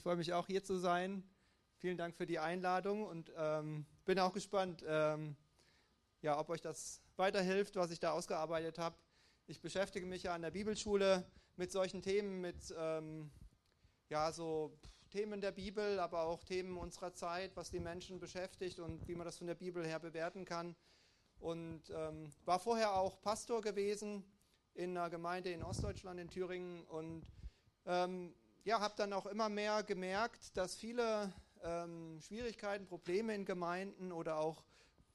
Ich freue mich auch hier zu sein. Vielen Dank für die Einladung und ähm, bin auch gespannt, ähm, ja, ob euch das weiterhilft, was ich da ausgearbeitet habe. Ich beschäftige mich ja an der Bibelschule mit solchen Themen, mit ähm, ja, so Themen der Bibel, aber auch Themen unserer Zeit, was die Menschen beschäftigt und wie man das von der Bibel her bewerten kann. Und ähm, war vorher auch Pastor gewesen in einer Gemeinde in Ostdeutschland, in Thüringen. Und ähm, ja, habe dann auch immer mehr gemerkt, dass viele ähm, Schwierigkeiten, Probleme in Gemeinden oder auch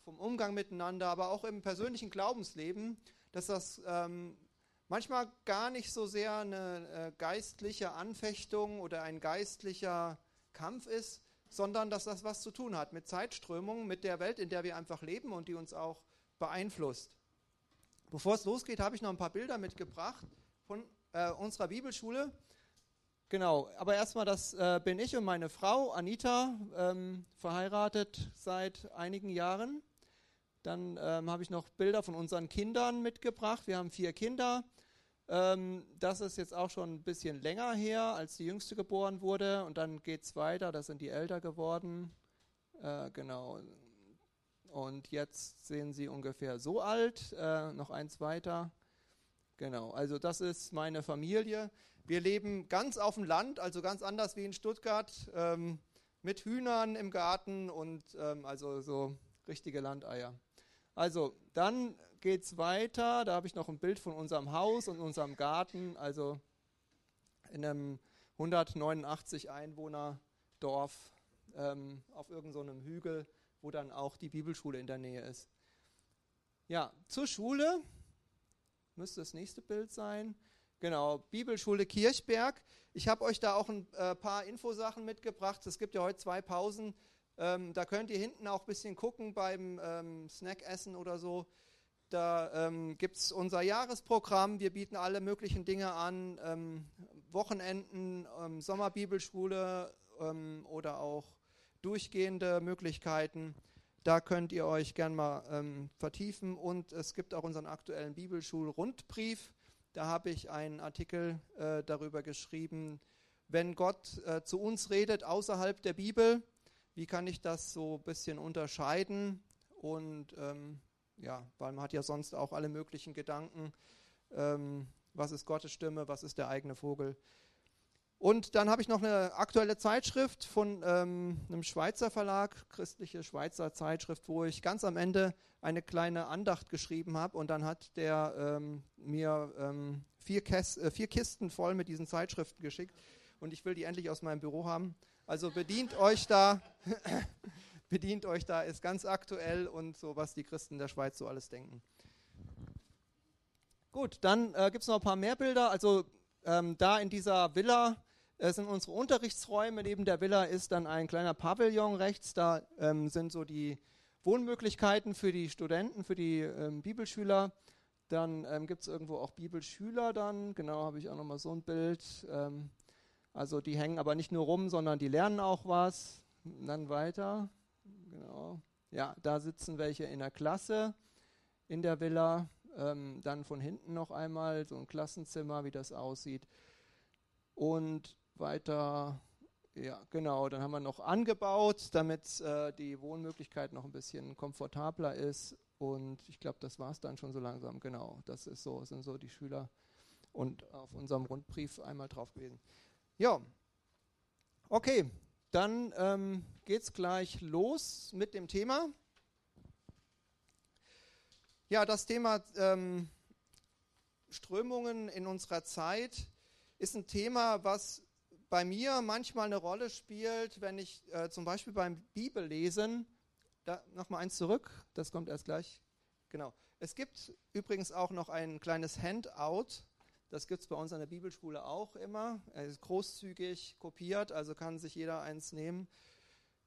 vom Umgang miteinander, aber auch im persönlichen Glaubensleben, dass das ähm, manchmal gar nicht so sehr eine äh, geistliche Anfechtung oder ein geistlicher Kampf ist, sondern dass das was zu tun hat mit Zeitströmungen, mit der Welt, in der wir einfach leben und die uns auch beeinflusst. Bevor es losgeht, habe ich noch ein paar Bilder mitgebracht von äh, unserer Bibelschule. Genau, aber erstmal, das äh, bin ich und meine Frau Anita, ähm, verheiratet seit einigen Jahren. Dann ähm, habe ich noch Bilder von unseren Kindern mitgebracht. Wir haben vier Kinder. Ähm, das ist jetzt auch schon ein bisschen länger her, als die jüngste geboren wurde. Und dann geht es weiter, da sind die älter geworden. Äh, genau. Und jetzt sehen sie ungefähr so alt, äh, noch eins weiter. Genau, also das ist meine Familie. Wir leben ganz auf dem Land, also ganz anders wie in Stuttgart, ähm, mit Hühnern im Garten und ähm, also so richtige Landeier. Also dann geht es weiter. Da habe ich noch ein Bild von unserem Haus und unserem Garten. Also in einem 189 Einwohner Dorf ähm, auf irgendeinem so Hügel, wo dann auch die Bibelschule in der Nähe ist. Ja, zur Schule müsste das nächste Bild sein. Genau, Bibelschule Kirchberg. Ich habe euch da auch ein äh, paar Infosachen mitgebracht. Es gibt ja heute zwei Pausen. Ähm, da könnt ihr hinten auch ein bisschen gucken beim ähm, Snackessen oder so. Da ähm, gibt es unser Jahresprogramm. Wir bieten alle möglichen Dinge an. Ähm, Wochenenden, ähm, Sommerbibelschule ähm, oder auch durchgehende Möglichkeiten. Da könnt ihr euch gern mal ähm, vertiefen. Und es gibt auch unseren aktuellen Bibelschul-Rundbrief. Da habe ich einen Artikel äh, darüber geschrieben, wenn Gott äh, zu uns redet außerhalb der Bibel wie kann ich das so ein bisschen unterscheiden? Und ähm, ja, weil man hat ja sonst auch alle möglichen Gedanken. Ähm, was ist Gottes Stimme? Was ist der eigene Vogel? Und dann habe ich noch eine aktuelle Zeitschrift von ähm, einem Schweizer Verlag, christliche Schweizer Zeitschrift, wo ich ganz am Ende eine kleine Andacht geschrieben habe. Und dann hat der ähm, mir ähm, vier, Käs äh, vier Kisten voll mit diesen Zeitschriften geschickt. Und ich will die endlich aus meinem Büro haben. Also bedient euch da, bedient euch da, ist ganz aktuell und so, was die Christen der Schweiz so alles denken. Gut, dann äh, gibt es noch ein paar mehr Bilder. Also ähm, da in dieser Villa äh, sind unsere Unterrichtsräume. Neben der Villa ist dann ein kleiner Pavillon rechts. Da ähm, sind so die Wohnmöglichkeiten für die Studenten, für die ähm, Bibelschüler. Dann ähm, gibt es irgendwo auch Bibelschüler dann. Genau, habe ich auch nochmal so ein Bild. Ähm, also die hängen aber nicht nur rum, sondern die lernen auch was. dann weiter. Genau. Ja, da sitzen welche in der Klasse in der Villa. Ähm, dann von hinten noch einmal so ein Klassenzimmer, wie das aussieht. Und weiter, ja, genau, dann haben wir noch angebaut, damit äh, die Wohnmöglichkeit noch ein bisschen komfortabler ist. Und ich glaube, das war es dann schon so langsam. Genau, das ist so, sind so die Schüler und auf unserem Rundbrief einmal drauf gewesen. Ja, okay, dann ähm, geht es gleich los mit dem Thema. Ja, das Thema ähm, Strömungen in unserer Zeit ist ein Thema, was bei mir manchmal eine Rolle spielt, wenn ich äh, zum Beispiel beim Bibellesen, da nochmal eins zurück, das kommt erst gleich. Genau. Es gibt übrigens auch noch ein kleines Handout das gibt es bei uns an der Bibelschule auch immer. Er ist großzügig kopiert, also kann sich jeder eins nehmen.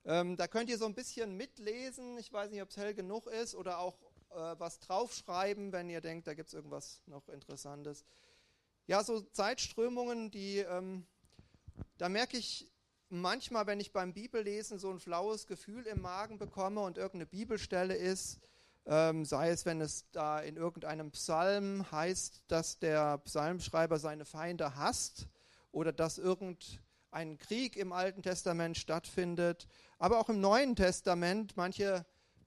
Ähm, da könnt ihr so ein bisschen mitlesen. Ich weiß nicht, ob es hell genug ist oder auch äh, was draufschreiben, wenn ihr denkt, da gibt es irgendwas noch Interessantes. Ja, so Zeitströmungen, die, ähm, da merke ich manchmal, wenn ich beim Bibellesen so ein flaues Gefühl im Magen bekomme und irgendeine Bibelstelle ist, ähm, sei es, wenn es da in irgendeinem Psalm heißt, dass der Psalmschreiber seine Feinde hasst oder dass irgendein ein Krieg im Alten Testament stattfindet, aber auch im Neuen Testament manche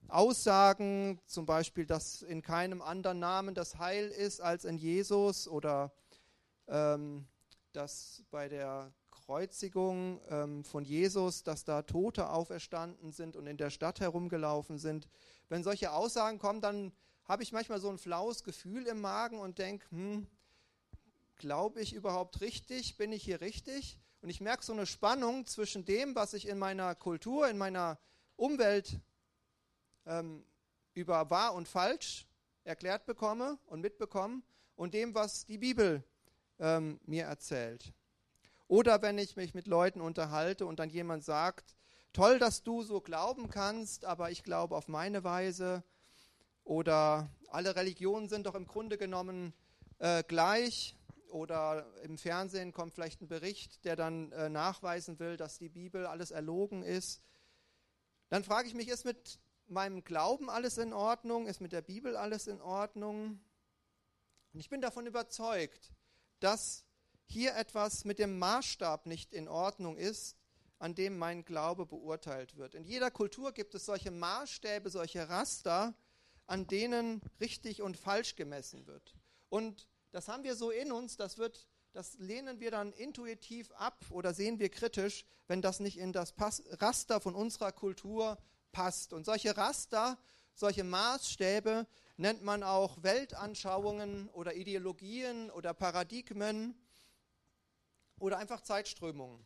Aussagen, zum Beispiel, dass in keinem anderen Namen das Heil ist als in Jesus oder ähm, dass bei der Kreuzigung ähm, von Jesus, dass da Tote auferstanden sind und in der Stadt herumgelaufen sind. Wenn solche Aussagen kommen, dann habe ich manchmal so ein flaues Gefühl im Magen und denke, hm, glaube ich überhaupt richtig? Bin ich hier richtig? Und ich merke so eine Spannung zwischen dem, was ich in meiner Kultur, in meiner Umwelt ähm, über wahr und falsch erklärt bekomme und mitbekomme und dem, was die Bibel ähm, mir erzählt. Oder wenn ich mich mit Leuten unterhalte und dann jemand sagt, toll, dass du so glauben kannst, aber ich glaube auf meine Weise. Oder alle Religionen sind doch im Grunde genommen äh, gleich. Oder im Fernsehen kommt vielleicht ein Bericht, der dann äh, nachweisen will, dass die Bibel alles erlogen ist. Dann frage ich mich, ist mit meinem Glauben alles in Ordnung? Ist mit der Bibel alles in Ordnung? Und ich bin davon überzeugt, dass hier etwas mit dem Maßstab nicht in Ordnung ist, an dem mein Glaube beurteilt wird. In jeder Kultur gibt es solche Maßstäbe, solche Raster, an denen richtig und falsch gemessen wird. Und das haben wir so in uns, das wird das lehnen wir dann intuitiv ab oder sehen wir kritisch, wenn das nicht in das Raster von unserer Kultur passt. Und solche Raster, solche Maßstäbe nennt man auch Weltanschauungen oder Ideologien oder Paradigmen oder einfach Zeitströmungen.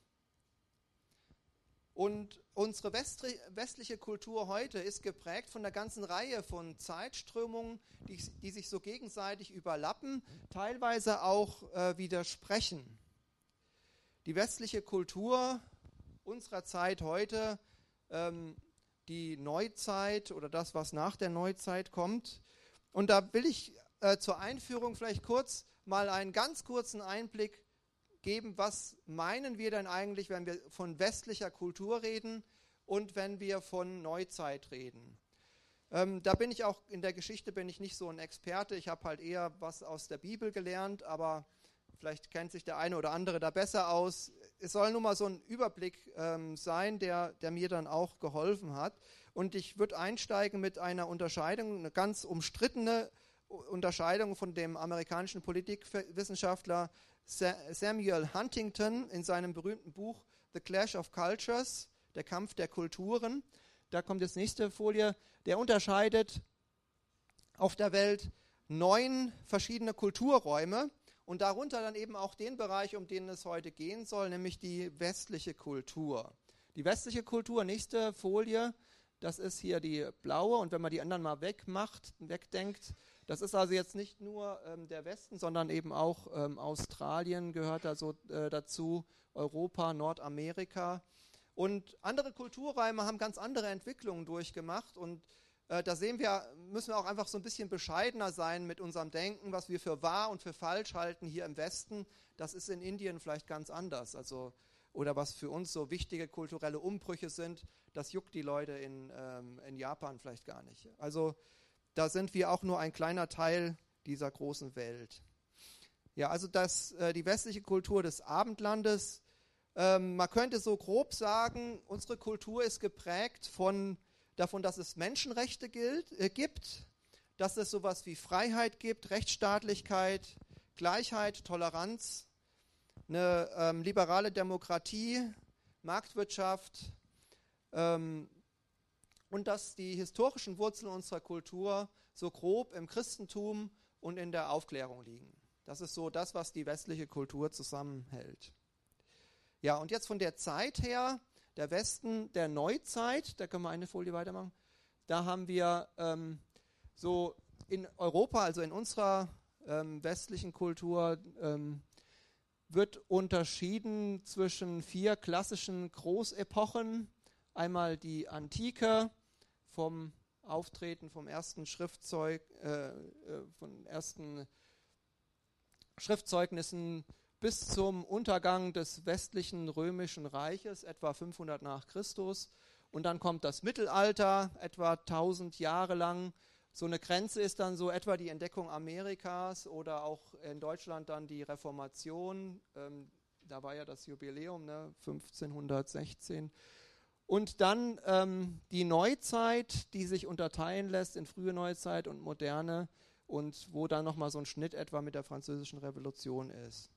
Und unsere westliche Kultur heute ist geprägt von einer ganzen Reihe von Zeitströmungen, die, die sich so gegenseitig überlappen, teilweise auch äh, widersprechen. Die westliche Kultur unserer Zeit heute, ähm, die Neuzeit oder das, was nach der Neuzeit kommt. Und da will ich äh, zur Einführung vielleicht kurz mal einen ganz kurzen Einblick geben, was meinen wir denn eigentlich, wenn wir von westlicher Kultur reden und wenn wir von Neuzeit reden. Ähm, da bin ich auch in der Geschichte bin ich nicht so ein Experte. Ich habe halt eher was aus der Bibel gelernt, aber vielleicht kennt sich der eine oder andere da besser aus. Es soll nur mal so ein Überblick ähm, sein, der, der mir dann auch geholfen hat. Und ich würde einsteigen mit einer Unterscheidung, eine ganz umstrittene Unterscheidung von dem amerikanischen Politikwissenschaftler Samuel Huntington in seinem berühmten Buch The Clash of Cultures, der Kampf der Kulturen. Da kommt jetzt nächste Folie. Der unterscheidet auf der Welt neun verschiedene Kulturräume und darunter dann eben auch den Bereich, um den es heute gehen soll, nämlich die westliche Kultur. Die westliche Kultur, nächste Folie, das ist hier die blaue und wenn man die anderen mal wegmacht, wegdenkt, das ist also jetzt nicht nur ähm, der Westen, sondern eben auch ähm, Australien gehört da so, äh, dazu, Europa, Nordamerika. Und andere Kulturräume haben ganz andere Entwicklungen durchgemacht und äh, da sehen wir, müssen wir auch einfach so ein bisschen bescheidener sein mit unserem Denken, was wir für wahr und für falsch halten hier im Westen. Das ist in Indien vielleicht ganz anders. Also, oder was für uns so wichtige kulturelle Umbrüche sind, das juckt die Leute in, ähm, in Japan vielleicht gar nicht. Also da sind wir auch nur ein kleiner Teil dieser großen Welt. Ja, also das, äh, die westliche Kultur des Abendlandes, ähm, man könnte so grob sagen, unsere Kultur ist geprägt von, davon, dass es Menschenrechte gilt, äh, gibt, dass es sowas wie Freiheit gibt, Rechtsstaatlichkeit, Gleichheit, Toleranz, eine ähm, liberale Demokratie, Marktwirtschaft, ähm, und dass die historischen Wurzeln unserer Kultur so grob im Christentum und in der Aufklärung liegen. Das ist so das, was die westliche Kultur zusammenhält. Ja, und jetzt von der Zeit her, der Westen der Neuzeit, da können wir eine Folie weitermachen, da haben wir ähm, so in Europa, also in unserer ähm, westlichen Kultur, ähm, wird unterschieden zwischen vier klassischen Großepochen. Einmal die Antike, vom Auftreten vom ersten Schriftzeug, äh, äh, von ersten Schriftzeugnissen bis zum Untergang des westlichen römischen Reiches, etwa 500 nach Christus. Und dann kommt das Mittelalter, etwa 1000 Jahre lang. So eine Grenze ist dann so etwa die Entdeckung Amerikas oder auch in Deutschland dann die Reformation, ähm, da war ja das Jubiläum, ne, 1516. Und dann ähm, die Neuzeit, die sich unterteilen lässt in frühe Neuzeit und moderne und wo dann nochmal so ein Schnitt etwa mit der französischen Revolution ist.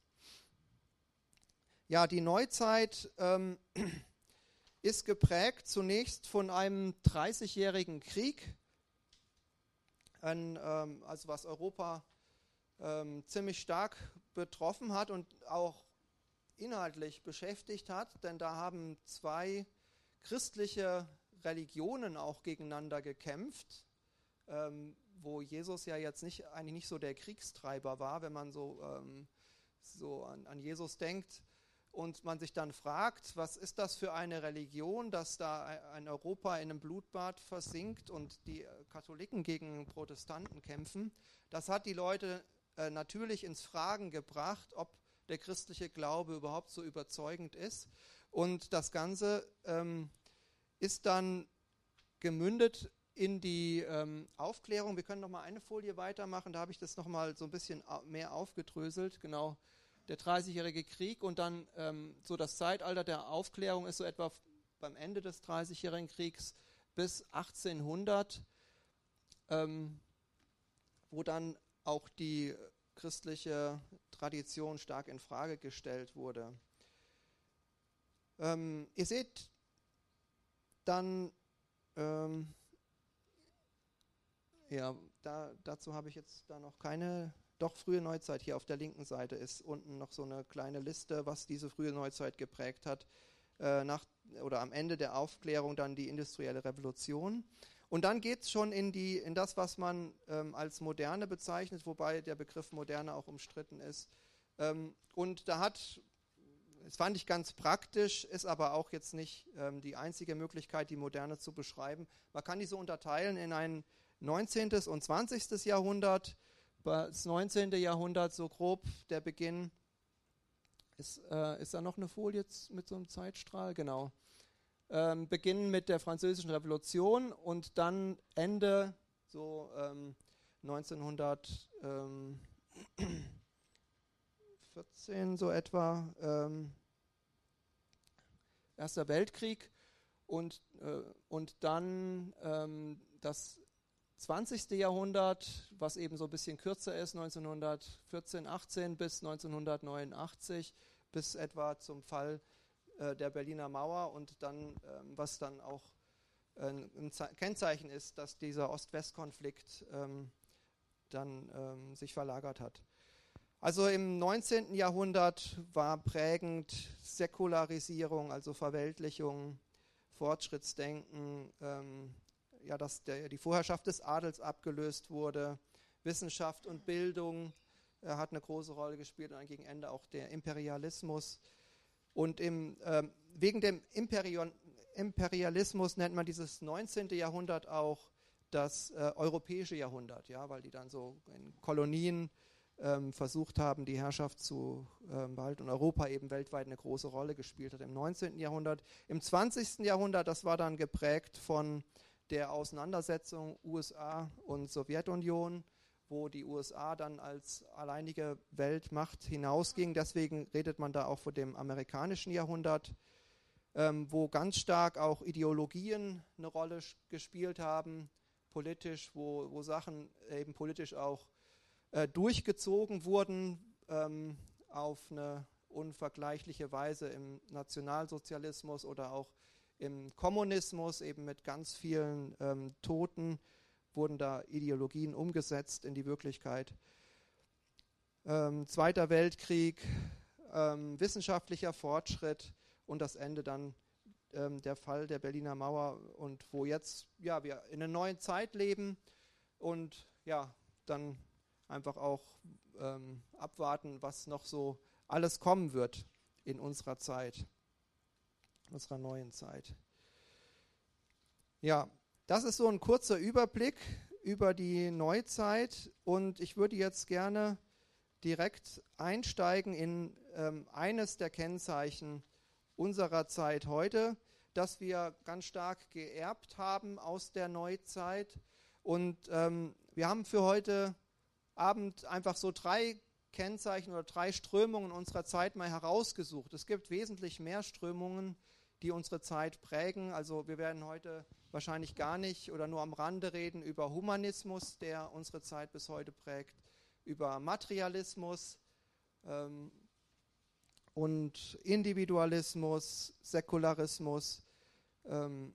Ja, die Neuzeit ähm, ist geprägt zunächst von einem 30-jährigen Krieg, ein, ähm, also was Europa ähm, ziemlich stark betroffen hat und auch inhaltlich beschäftigt hat, denn da haben zwei christliche Religionen auch gegeneinander gekämpft, ähm, wo Jesus ja jetzt nicht, eigentlich nicht so der Kriegstreiber war, wenn man so, ähm, so an, an Jesus denkt und man sich dann fragt, was ist das für eine Religion, dass da ein Europa in einem Blutbad versinkt und die Katholiken gegen Protestanten kämpfen, das hat die Leute äh, natürlich ins Fragen gebracht, ob der christliche Glaube überhaupt so überzeugend ist. Und das Ganze ähm, ist dann gemündet in die ähm, Aufklärung. Wir können noch mal eine Folie weitermachen. Da habe ich das noch mal so ein bisschen mehr aufgedröselt. Genau, der Dreißigjährige Krieg und dann ähm, so das Zeitalter der Aufklärung ist so etwa beim Ende des Dreißigjährigen Kriegs bis 1800, ähm, wo dann auch die christliche Tradition stark in Frage gestellt wurde. Ähm, ihr seht dann, ähm, ja, da, dazu habe ich jetzt da noch keine doch frühe Neuzeit hier auf der linken Seite ist unten noch so eine kleine Liste, was diese frühe Neuzeit geprägt hat. Äh, nach, oder am Ende der Aufklärung dann die industrielle Revolution. Und dann geht es schon in, die, in das, was man ähm, als Moderne bezeichnet, wobei der Begriff Moderne auch umstritten ist. Ähm, und da hat, das fand ich ganz praktisch, ist aber auch jetzt nicht ähm, die einzige Möglichkeit, die Moderne zu beschreiben. Man kann die so unterteilen in ein 19. und 20. Jahrhundert das 19. Jahrhundert so grob der Beginn. Ist, äh, ist da noch eine Folie mit so einem Zeitstrahl? Genau. Ähm, Beginn mit der Französischen Revolution und dann Ende so ähm, 1914 so etwa. Ähm, Erster Weltkrieg und, äh, und dann ähm, das 20. Jahrhundert, was eben so ein bisschen kürzer ist, 1914, 18 bis 1989, bis etwa zum Fall äh, der Berliner Mauer und dann, ähm, was dann auch äh, ein Kennzeichen ist, dass dieser Ost-West-Konflikt ähm, dann ähm, sich verlagert hat. Also im 19. Jahrhundert war prägend Säkularisierung, also Verweltlichung, Fortschrittsdenken, ähm, ja, dass der, die Vorherrschaft des Adels abgelöst wurde. Wissenschaft und Bildung äh, hat eine große Rolle gespielt und dann gegen Ende auch der Imperialismus. Und im, ähm, wegen dem Imperion, Imperialismus nennt man dieses 19. Jahrhundert auch das äh, europäische Jahrhundert, ja, weil die dann so in Kolonien ähm, versucht haben, die Herrschaft zu ähm, behalten und Europa eben weltweit eine große Rolle gespielt hat im 19. Jahrhundert. Im 20. Jahrhundert, das war dann geprägt von der Auseinandersetzung USA und Sowjetunion, wo die USA dann als alleinige Weltmacht hinausging. Deswegen redet man da auch von dem amerikanischen Jahrhundert, ähm, wo ganz stark auch Ideologien eine Rolle gespielt haben, politisch, wo, wo Sachen eben politisch auch äh, durchgezogen wurden ähm, auf eine unvergleichliche Weise im Nationalsozialismus oder auch im Kommunismus, eben mit ganz vielen ähm, Toten, wurden da Ideologien umgesetzt in die Wirklichkeit. Ähm, Zweiter Weltkrieg, ähm, wissenschaftlicher Fortschritt und das Ende dann ähm, der Fall der Berliner Mauer und wo jetzt ja wir in einer neuen Zeit leben und ja dann einfach auch ähm, abwarten, was noch so alles kommen wird in unserer Zeit unserer neuen Zeit. Ja, das ist so ein kurzer Überblick über die Neuzeit und ich würde jetzt gerne direkt einsteigen in ähm, eines der Kennzeichen unserer Zeit heute, das wir ganz stark geerbt haben aus der Neuzeit. Und ähm, wir haben für heute Abend einfach so drei Kennzeichen oder drei Strömungen unserer Zeit mal herausgesucht. Es gibt wesentlich mehr Strömungen, die unsere Zeit prägen. Also wir werden heute wahrscheinlich gar nicht oder nur am Rande reden über Humanismus, der unsere Zeit bis heute prägt, über Materialismus ähm, und Individualismus, Säkularismus, ähm,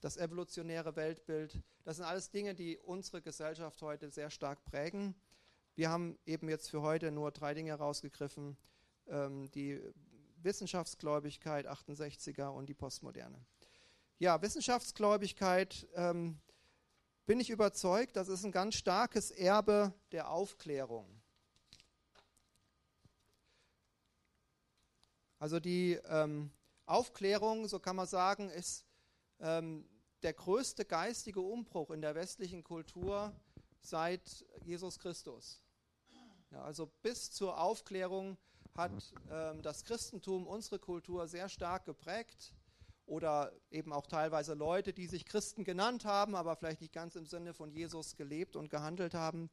das evolutionäre Weltbild. Das sind alles Dinge, die unsere Gesellschaft heute sehr stark prägen. Wir haben eben jetzt für heute nur drei Dinge rausgegriffen. Ähm, die Wissenschaftsgläubigkeit, 68er und die Postmoderne. Ja, Wissenschaftsgläubigkeit ähm, bin ich überzeugt, das ist ein ganz starkes Erbe der Aufklärung. Also die ähm, Aufklärung, so kann man sagen, ist ähm, der größte geistige Umbruch in der westlichen Kultur seit Jesus Christus. Ja, also bis zur Aufklärung hat ähm, das Christentum unsere Kultur sehr stark geprägt oder eben auch teilweise Leute, die sich Christen genannt haben, aber vielleicht nicht ganz im Sinne von Jesus gelebt und gehandelt haben.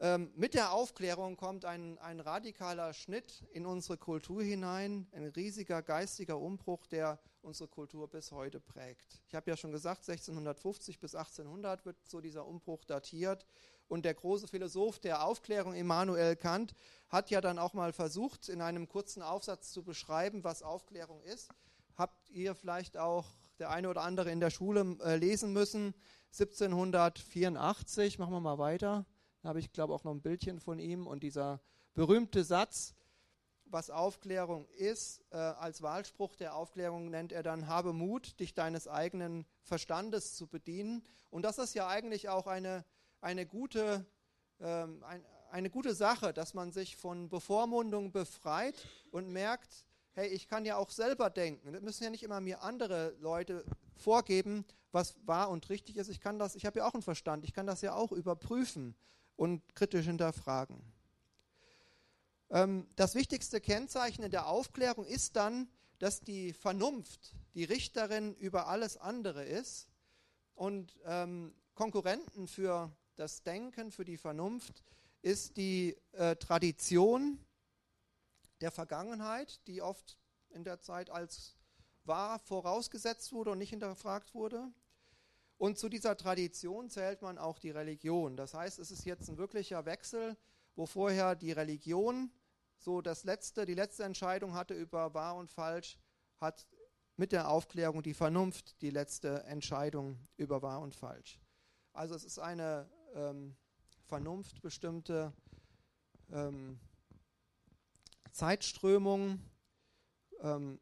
Ähm, mit der Aufklärung kommt ein, ein radikaler Schnitt in unsere Kultur hinein, ein riesiger geistiger Umbruch, der unsere Kultur bis heute prägt. Ich habe ja schon gesagt, 1650 bis 1800 wird so dieser Umbruch datiert. Und der große Philosoph der Aufklärung, Immanuel Kant, hat ja dann auch mal versucht, in einem kurzen Aufsatz zu beschreiben, was Aufklärung ist. Habt ihr vielleicht auch der eine oder andere in der Schule äh, lesen müssen? 1784, machen wir mal weiter. Da habe ich, glaube ich, auch noch ein Bildchen von ihm. Und dieser berühmte Satz, was Aufklärung ist, äh, als Wahlspruch der Aufklärung nennt er dann, habe Mut, dich deines eigenen Verstandes zu bedienen. Und das ist ja eigentlich auch eine eine gute, ähm, ein, eine gute Sache, dass man sich von Bevormundung befreit und merkt, hey, ich kann ja auch selber denken. Das müssen ja nicht immer mir andere Leute vorgeben, was wahr und richtig ist. Ich kann das, ich habe ja auch einen Verstand, ich kann das ja auch überprüfen und kritisch hinterfragen. Ähm, das wichtigste Kennzeichen in der Aufklärung ist dann, dass die Vernunft die Richterin über alles andere ist und ähm, Konkurrenten für das Denken, für die Vernunft, ist die äh, Tradition der Vergangenheit, die oft in der Zeit als wahr vorausgesetzt wurde und nicht hinterfragt wurde. Und zu dieser Tradition zählt man auch die Religion. Das heißt, es ist jetzt ein wirklicher Wechsel, wo vorher die Religion so das letzte, die letzte Entscheidung hatte über wahr und falsch, hat mit der Aufklärung die Vernunft die letzte Entscheidung über wahr und falsch. Also es ist eine ähm, vernunftbestimmte ähm, Zeitströmung. Ähm,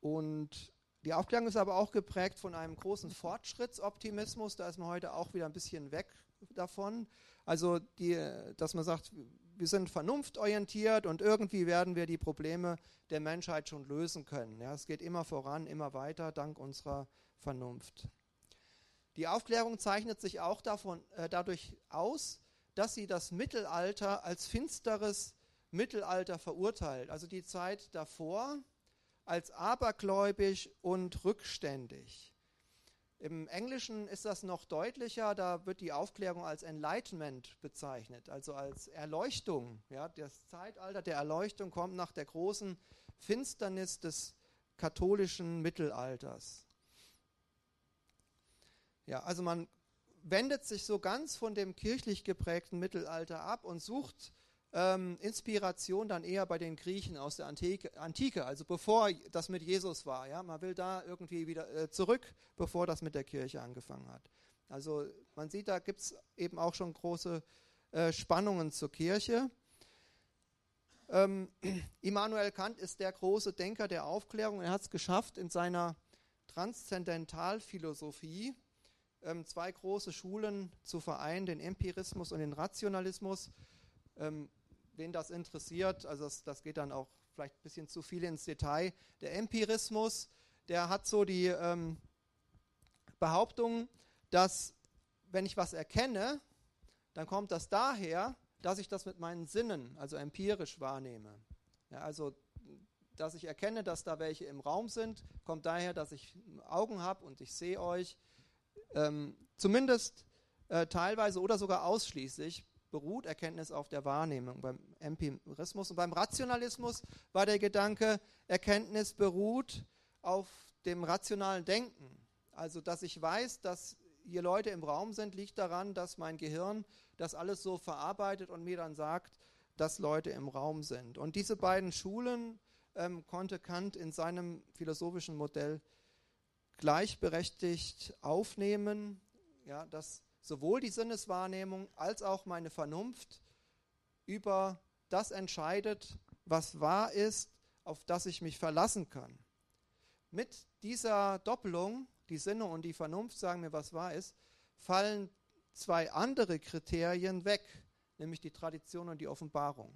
und die Aufklärung ist aber auch geprägt von einem großen Fortschrittsoptimismus. Da ist man heute auch wieder ein bisschen weg davon. Also, die, dass man sagt, wir sind vernunftorientiert und irgendwie werden wir die Probleme der Menschheit schon lösen können. Ja, es geht immer voran, immer weiter, dank unserer Vernunft. Die Aufklärung zeichnet sich auch davon, äh, dadurch aus, dass sie das Mittelalter als finsteres Mittelalter verurteilt, also die Zeit davor als abergläubisch und rückständig. Im Englischen ist das noch deutlicher, da wird die Aufklärung als Enlightenment bezeichnet, also als Erleuchtung. Ja, das Zeitalter der Erleuchtung kommt nach der großen Finsternis des katholischen Mittelalters. Ja, also man wendet sich so ganz von dem kirchlich geprägten Mittelalter ab und sucht ähm, Inspiration dann eher bei den Griechen aus der Antike, Antike, also bevor das mit Jesus war. Ja? Man will da irgendwie wieder äh, zurück, bevor das mit der Kirche angefangen hat. Also man sieht, da gibt es eben auch schon große äh, Spannungen zur Kirche. Ähm, Immanuel Kant ist der große Denker der Aufklärung. Er hat es geschafft, in seiner Transzendentalphilosophie ähm, zwei große Schulen zu vereinen, den Empirismus und den Rationalismus. Ähm, wen das interessiert, also das, das, geht dann auch vielleicht ein bisschen zu viel ins Detail. Der Empirismus, der hat so die ähm, Behauptung, dass wenn ich was erkenne, dann kommt das daher, dass ich das mit meinen Sinnen, also empirisch wahrnehme. Ja, also dass ich erkenne, dass da welche im Raum sind, kommt daher, dass ich Augen habe und ich sehe euch ähm, zumindest äh, teilweise oder sogar ausschließlich beruht Erkenntnis auf der Wahrnehmung, beim Empirismus. Und beim Rationalismus war der Gedanke, Erkenntnis beruht auf dem rationalen Denken. Also, dass ich weiß, dass hier Leute im Raum sind, liegt daran, dass mein Gehirn das alles so verarbeitet und mir dann sagt, dass Leute im Raum sind. Und diese beiden Schulen ähm, konnte Kant in seinem philosophischen Modell gleichberechtigt aufnehmen, ja, dass sowohl die Sinneswahrnehmung als auch meine Vernunft über das entscheidet, was wahr ist, auf das ich mich verlassen kann. Mit dieser Doppelung, die Sinne und die Vernunft sagen mir, was wahr ist, fallen zwei andere Kriterien weg, nämlich die Tradition und die Offenbarung.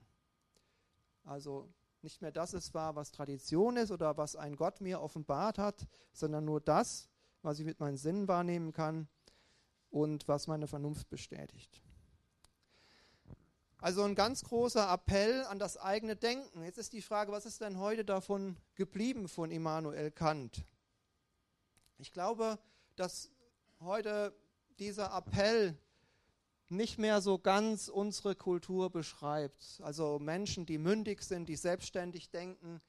Also nicht mehr das ist wahr, was Tradition ist oder was ein Gott mir offenbart hat, sondern nur das, was ich mit meinen Sinnen wahrnehmen kann und was meine Vernunft bestätigt. Also ein ganz großer Appell an das eigene Denken. Jetzt ist die Frage, was ist denn heute davon geblieben von Immanuel Kant? Ich glaube, dass heute dieser Appell nicht mehr so ganz unsere Kultur beschreibt. Also Menschen, die mündig sind, die selbstständig denken,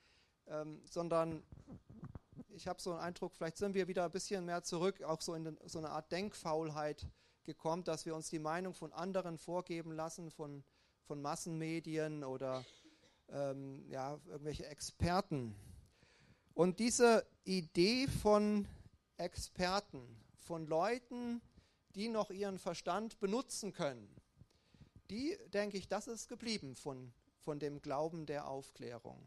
ähm, sondern ich habe so einen Eindruck, vielleicht sind wir wieder ein bisschen mehr zurück, auch so in den, so eine Art Denkfaulheit gekommen, dass wir uns die Meinung von anderen vorgeben lassen, von, von Massenmedien oder ähm, ja, irgendwelche Experten. Und diese Idee von Experten, von Leuten, noch ihren Verstand benutzen können, die, denke ich, das ist geblieben von, von dem Glauben der Aufklärung.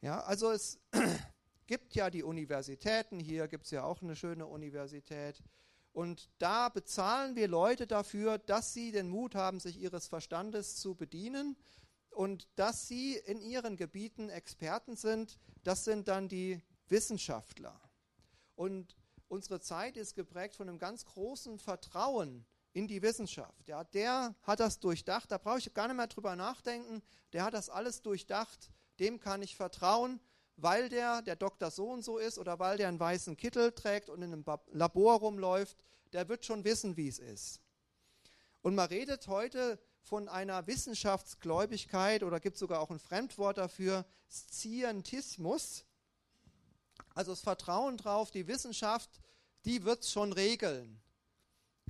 Ja, also es gibt ja die Universitäten, hier gibt es ja auch eine schöne Universität. Und da bezahlen wir Leute dafür, dass sie den Mut haben, sich ihres Verstandes zu bedienen und dass sie in ihren Gebieten Experten sind. Das sind dann die Wissenschaftler. Und unsere Zeit ist geprägt von einem ganz großen Vertrauen in die Wissenschaft. Ja, der hat das durchdacht, da brauche ich gar nicht mehr drüber nachdenken. Der hat das alles durchdacht, dem kann ich vertrauen, weil der der Doktor so und so ist oder weil der einen weißen Kittel trägt und in einem Labor rumläuft. Der wird schon wissen, wie es ist. Und man redet heute von einer Wissenschaftsgläubigkeit oder gibt sogar auch ein Fremdwort dafür, Scientismus. Also das Vertrauen drauf, die Wissenschaft, die wird es schon regeln.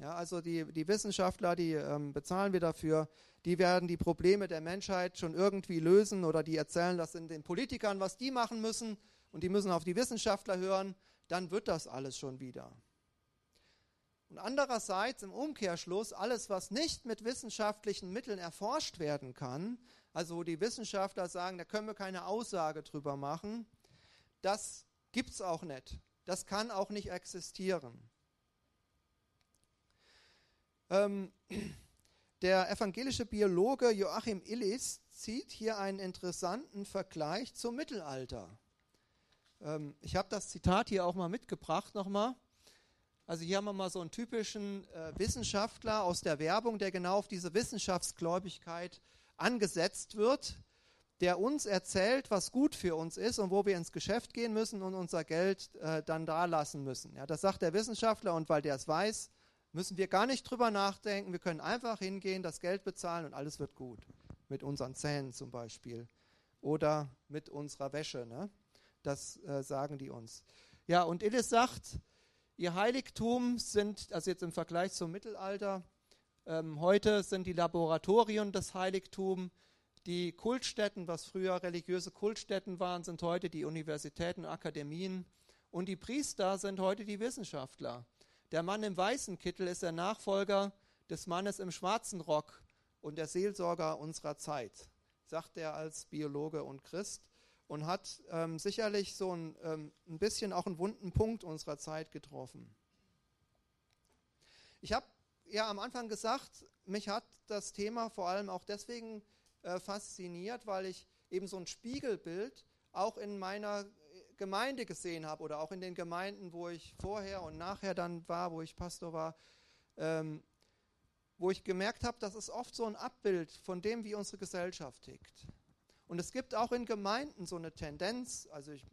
Ja, also die, die Wissenschaftler, die ähm, bezahlen wir dafür, die werden die Probleme der Menschheit schon irgendwie lösen oder die erzählen das in den Politikern, was die machen müssen und die müssen auf die Wissenschaftler hören, dann wird das alles schon wieder. Und andererseits im Umkehrschluss, alles, was nicht mit wissenschaftlichen Mitteln erforscht werden kann, also wo die Wissenschaftler sagen, da können wir keine Aussage drüber machen, das Gibt es auch nicht. Das kann auch nicht existieren. Ähm, der evangelische Biologe Joachim Illis zieht hier einen interessanten Vergleich zum Mittelalter. Ähm, ich habe das Zitat hier auch mal mitgebracht nochmal. Also hier haben wir mal so einen typischen äh, Wissenschaftler aus der Werbung, der genau auf diese Wissenschaftsgläubigkeit angesetzt wird der uns erzählt, was gut für uns ist und wo wir ins Geschäft gehen müssen und unser Geld äh, dann da lassen müssen. Ja, das sagt der Wissenschaftler und weil der es weiß, müssen wir gar nicht drüber nachdenken. Wir können einfach hingehen, das Geld bezahlen und alles wird gut. Mit unseren Zähnen zum Beispiel oder mit unserer Wäsche. Ne? Das äh, sagen die uns. Ja, und Illis sagt, ihr Heiligtum sind, also jetzt im Vergleich zum Mittelalter, ähm, heute sind die Laboratorien das Heiligtum die Kultstätten, was früher religiöse Kultstätten waren, sind heute die Universitäten Akademien. Und die Priester sind heute die Wissenschaftler. Der Mann im weißen Kittel ist der Nachfolger des Mannes im schwarzen Rock und der Seelsorger unserer Zeit, sagt er als Biologe und Christ und hat ähm, sicherlich so ein, ähm, ein bisschen auch einen wunden Punkt unserer Zeit getroffen. Ich habe ja am Anfang gesagt, mich hat das Thema vor allem auch deswegen äh, fasziniert, weil ich eben so ein Spiegelbild auch in meiner Gemeinde gesehen habe oder auch in den Gemeinden, wo ich vorher und nachher dann war, wo ich Pastor war, ähm, wo ich gemerkt habe, das ist oft so ein Abbild von dem, wie unsere Gesellschaft tickt. Und es gibt auch in Gemeinden so eine Tendenz, also ich,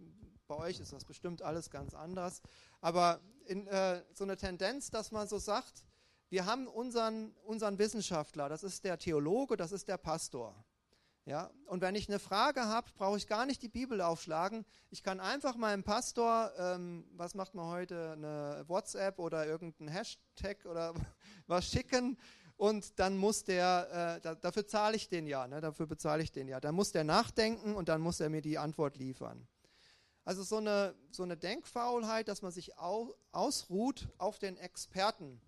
bei euch ist das bestimmt alles ganz anders, aber in, äh, so eine Tendenz, dass man so sagt, wir haben unseren, unseren Wissenschaftler, das ist der Theologe, das ist der Pastor. Ja, und wenn ich eine Frage habe, brauche ich gar nicht die Bibel aufschlagen. Ich kann einfach meinem Pastor, ähm, was macht man heute, eine WhatsApp oder irgendeinen Hashtag oder was schicken und dann muss der, äh, da, dafür zahle ich den ja, ne, dafür bezahle ich den ja. Dann muss der nachdenken und dann muss er mir die Antwort liefern. Also so eine, so eine Denkfaulheit, dass man sich au, ausruht auf den Experten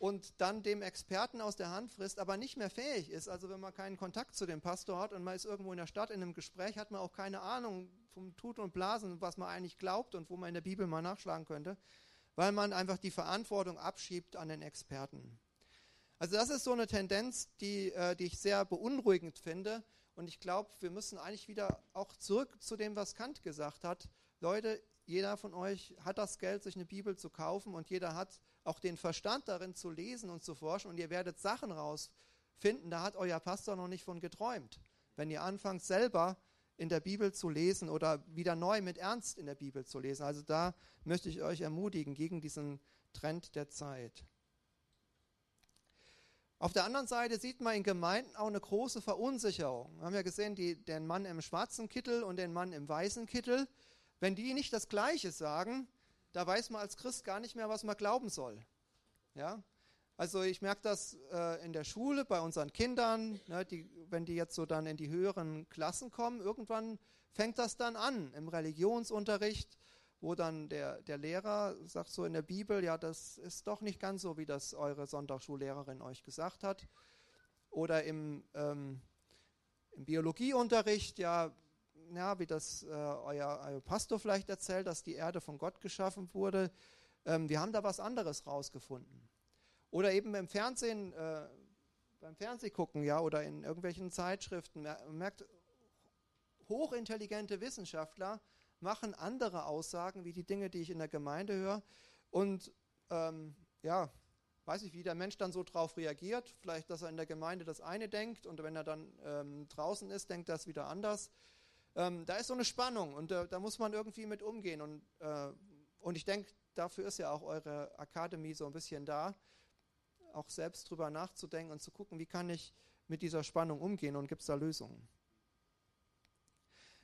und dann dem Experten aus der Hand frisst, aber nicht mehr fähig ist. Also wenn man keinen Kontakt zu dem Pastor hat und man ist irgendwo in der Stadt in einem Gespräch, hat man auch keine Ahnung vom Tut und Blasen, was man eigentlich glaubt und wo man in der Bibel mal nachschlagen könnte, weil man einfach die Verantwortung abschiebt an den Experten. Also das ist so eine Tendenz, die, äh, die ich sehr beunruhigend finde. Und ich glaube, wir müssen eigentlich wieder auch zurück zu dem, was Kant gesagt hat. Leute, jeder von euch hat das Geld, sich eine Bibel zu kaufen und jeder hat auch den Verstand darin zu lesen und zu forschen und ihr werdet Sachen rausfinden, da hat euer Pastor noch nicht von geträumt. Wenn ihr anfangt selber in der Bibel zu lesen oder wieder neu mit Ernst in der Bibel zu lesen. Also da möchte ich euch ermutigen gegen diesen Trend der Zeit. Auf der anderen Seite sieht man in Gemeinden auch eine große Verunsicherung. Wir haben ja gesehen, die, den Mann im schwarzen Kittel und den Mann im weißen Kittel. Wenn die nicht das Gleiche sagen, da weiß man als Christ gar nicht mehr, was man glauben soll. Ja? Also ich merke das äh, in der Schule bei unseren Kindern, ne, die, wenn die jetzt so dann in die höheren Klassen kommen, irgendwann fängt das dann an im Religionsunterricht, wo dann der, der Lehrer sagt so in der Bibel, ja, das ist doch nicht ganz so, wie das eure Sonntagsschullehrerin euch gesagt hat. Oder im, ähm, im Biologieunterricht, ja, ja, wie das äh, euer, euer, Pastor vielleicht erzählt, dass die Erde von Gott geschaffen wurde. Ähm, wir haben da was anderes rausgefunden. Oder eben im Fernsehen, äh, beim Fernsehgucken, ja, oder in irgendwelchen Zeitschriften. Man merkt, hochintelligente Wissenschaftler machen andere Aussagen wie die Dinge, die ich in der Gemeinde höre. Und ähm, ja, weiß ich, wie der Mensch dann so drauf reagiert. Vielleicht, dass er in der Gemeinde das eine denkt und wenn er dann ähm, draußen ist, denkt er es wieder anders. Ähm, da ist so eine Spannung und äh, da muss man irgendwie mit umgehen. Und, äh, und ich denke, dafür ist ja auch eure Akademie so ein bisschen da, auch selbst drüber nachzudenken und zu gucken, wie kann ich mit dieser Spannung umgehen und gibt es da Lösungen.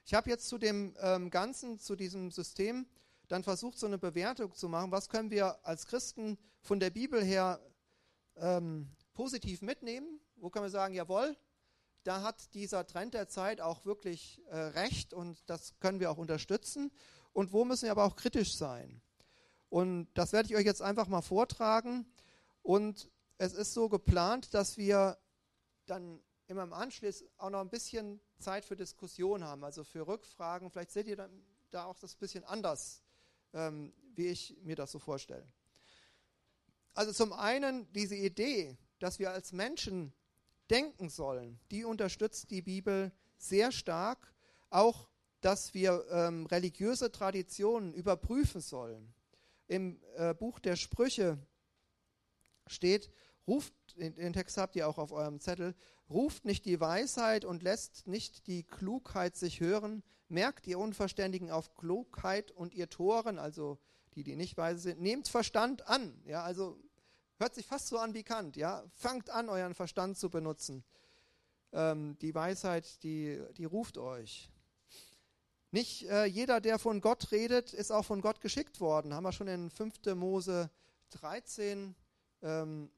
Ich habe jetzt zu dem ähm, Ganzen, zu diesem System, dann versucht, so eine Bewertung zu machen, was können wir als Christen von der Bibel her ähm, positiv mitnehmen? Wo können wir sagen, jawohl, da hat dieser Trend der Zeit auch wirklich äh, recht und das können wir auch unterstützen. Und wo müssen wir aber auch kritisch sein? Und das werde ich euch jetzt einfach mal vortragen. Und es ist so geplant, dass wir dann immer im Anschluss auch noch ein bisschen Zeit für Diskussion haben, also für Rückfragen. Vielleicht seht ihr da auch das ein bisschen anders, ähm, wie ich mir das so vorstelle. Also zum einen diese Idee, dass wir als Menschen denken sollen, die unterstützt die Bibel sehr stark. Auch, dass wir ähm, religiöse Traditionen überprüfen sollen. Im äh, Buch der Sprüche steht, ruft, den Text habt ihr auch auf eurem Zettel, ruft nicht die Weisheit und lässt nicht die Klugheit sich hören, merkt ihr Unverständigen auf Klugheit und ihr Toren, also die, die nicht weise sind, nehmt Verstand an. Ja, also Hört sich fast so an wie Kant, ja? Fangt an, euren Verstand zu benutzen. Ähm, die Weisheit, die, die ruft euch. Nicht äh, jeder, der von Gott redet, ist auch von Gott geschickt worden. Haben wir schon in 5. Mose 13 ähm,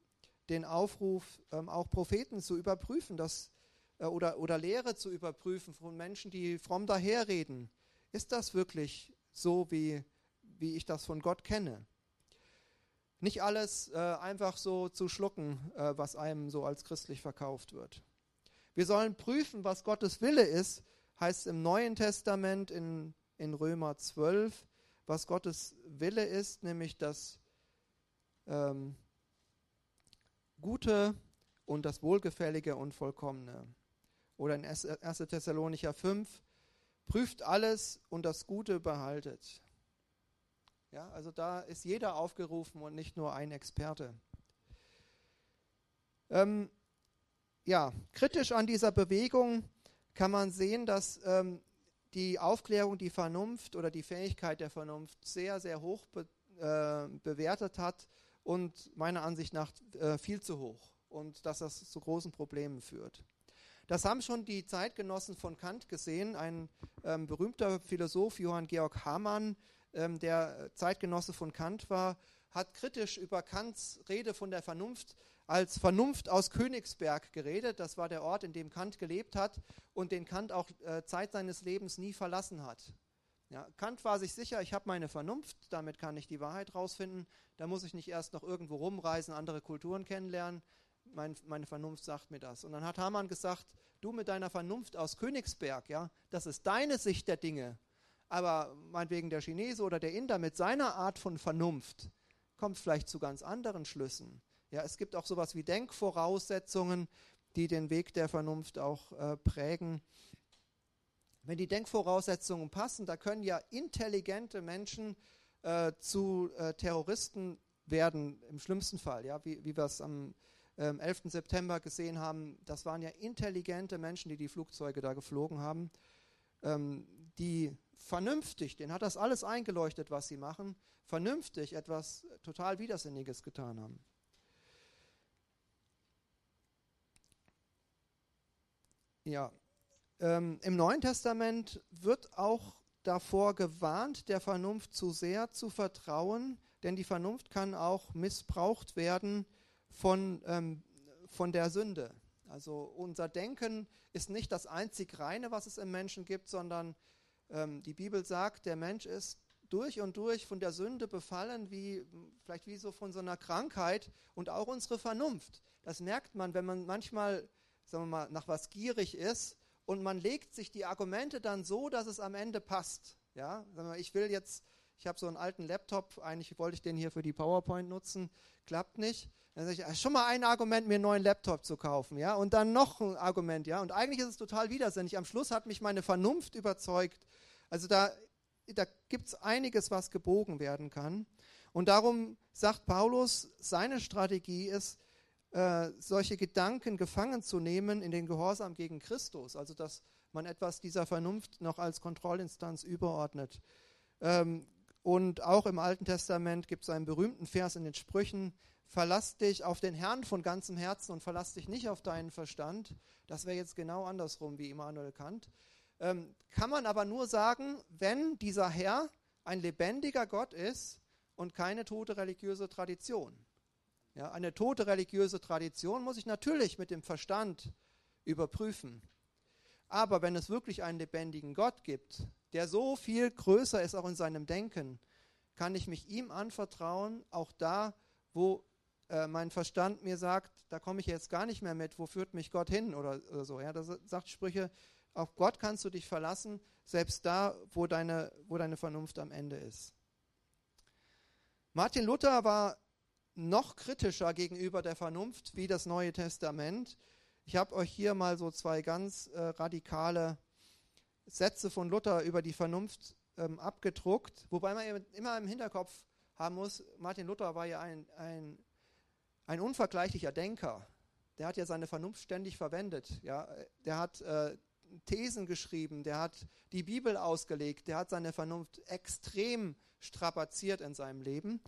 den Aufruf, ähm, auch Propheten zu überprüfen dass, äh, oder, oder Lehre zu überprüfen von Menschen, die fromm daherreden. Ist das wirklich so, wie, wie ich das von Gott kenne? Nicht alles äh, einfach so zu schlucken, äh, was einem so als christlich verkauft wird. Wir sollen prüfen, was Gottes Wille ist, heißt im Neuen Testament in, in Römer 12, was Gottes Wille ist, nämlich das ähm, Gute und das Wohlgefällige und Vollkommene. Oder in 1. Thessalonicher 5, prüft alles und das Gute behaltet. Ja, also da ist jeder aufgerufen und nicht nur ein Experte. Ähm, ja, kritisch an dieser Bewegung kann man sehen, dass ähm, die Aufklärung die Vernunft oder die Fähigkeit der Vernunft sehr, sehr hoch be äh, bewertet hat und meiner Ansicht nach äh, viel zu hoch und dass das zu großen Problemen führt. Das haben schon die Zeitgenossen von Kant gesehen. Ein ähm, berühmter Philosoph, Johann Georg Hamann, ähm, der Zeitgenosse von Kant war, hat kritisch über Kants Rede von der Vernunft als Vernunft aus Königsberg geredet. Das war der Ort, in dem Kant gelebt hat und den Kant auch äh, Zeit seines Lebens nie verlassen hat. Ja, Kant war sich sicher, ich habe meine Vernunft, damit kann ich die Wahrheit rausfinden. Da muss ich nicht erst noch irgendwo rumreisen, andere Kulturen kennenlernen. Mein, meine Vernunft sagt mir das. Und dann hat Hamann gesagt, du mit deiner Vernunft aus Königsberg, ja, das ist deine Sicht der Dinge. Aber meinetwegen der Chinese oder der Inder mit seiner Art von Vernunft kommt vielleicht zu ganz anderen Schlüssen. Ja, es gibt auch sowas wie Denkvoraussetzungen, die den Weg der Vernunft auch äh, prägen. Wenn die Denkvoraussetzungen passen, da können ja intelligente Menschen äh, zu äh, Terroristen werden, im schlimmsten Fall, ja, wie, wie wir es am ähm, 11. September gesehen haben. Das waren ja intelligente Menschen, die die Flugzeuge da geflogen haben, ähm, die vernünftig, denen hat das alles eingeleuchtet, was sie machen, vernünftig etwas total Widersinniges getan haben. Ja, ähm, im Neuen Testament wird auch davor gewarnt, der Vernunft zu sehr zu vertrauen, denn die Vernunft kann auch missbraucht werden von, ähm, von der Sünde. Also unser Denken ist nicht das einzig Reine, was es im Menschen gibt, sondern die Bibel sagt, der Mensch ist durch und durch von der Sünde befallen, wie vielleicht wie so von so einer Krankheit und auch unsere Vernunft. Das merkt man, wenn man manchmal sagen wir mal, nach was gierig ist und man legt sich die Argumente dann so, dass es am Ende passt. Ja, ich will jetzt, ich habe so einen alten Laptop, eigentlich wollte ich den hier für die PowerPoint nutzen, klappt nicht. Dann sage ich, ah, schon mal ein Argument, mir einen neuen Laptop zu kaufen, ja, und dann noch ein Argument, ja, und eigentlich ist es total widersinnig. Am Schluss hat mich meine Vernunft überzeugt. Also da, da gibt es einiges, was gebogen werden kann. Und darum sagt Paulus, seine Strategie ist, äh, solche Gedanken gefangen zu nehmen in den Gehorsam gegen Christus, also dass man etwas dieser Vernunft noch als Kontrollinstanz überordnet. Ähm, und auch im Alten Testament gibt es einen berühmten Vers in den Sprüchen, verlass dich auf den Herrn von ganzem Herzen und verlass dich nicht auf deinen Verstand. Das wäre jetzt genau andersrum wie Immanuel Kant. Ähm, kann man aber nur sagen, wenn dieser Herr ein lebendiger Gott ist und keine tote religiöse Tradition. Ja, eine tote religiöse Tradition muss ich natürlich mit dem Verstand überprüfen. Aber wenn es wirklich einen lebendigen Gott gibt, der so viel größer ist auch in seinem Denken, kann ich mich ihm anvertrauen, auch da, wo äh, mein Verstand mir sagt, da komme ich jetzt gar nicht mehr mit, wo führt mich Gott hin oder, oder so. Ja, das sagt Sprüche, auf Gott kannst du dich verlassen, selbst da, wo deine, wo deine Vernunft am Ende ist. Martin Luther war noch kritischer gegenüber der Vernunft wie das Neue Testament. Ich habe euch hier mal so zwei ganz äh, radikale Sätze von Luther über die Vernunft ähm, abgedruckt, wobei man immer im Hinterkopf haben muss, Martin Luther war ja ein, ein, ein unvergleichlicher Denker. Der hat ja seine Vernunft ständig verwendet. Ja? Der hat äh, Thesen geschrieben, der hat die Bibel ausgelegt, der hat seine Vernunft extrem strapaziert in seinem Leben.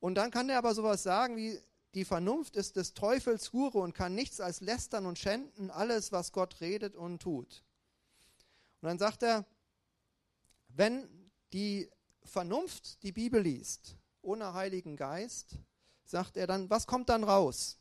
Und dann kann er aber sowas sagen wie, die Vernunft ist des Teufels Hure und kann nichts als lästern und schänden, alles, was Gott redet und tut. Und dann sagt er, wenn die Vernunft die Bibel liest, ohne Heiligen Geist, sagt er dann, was kommt dann raus?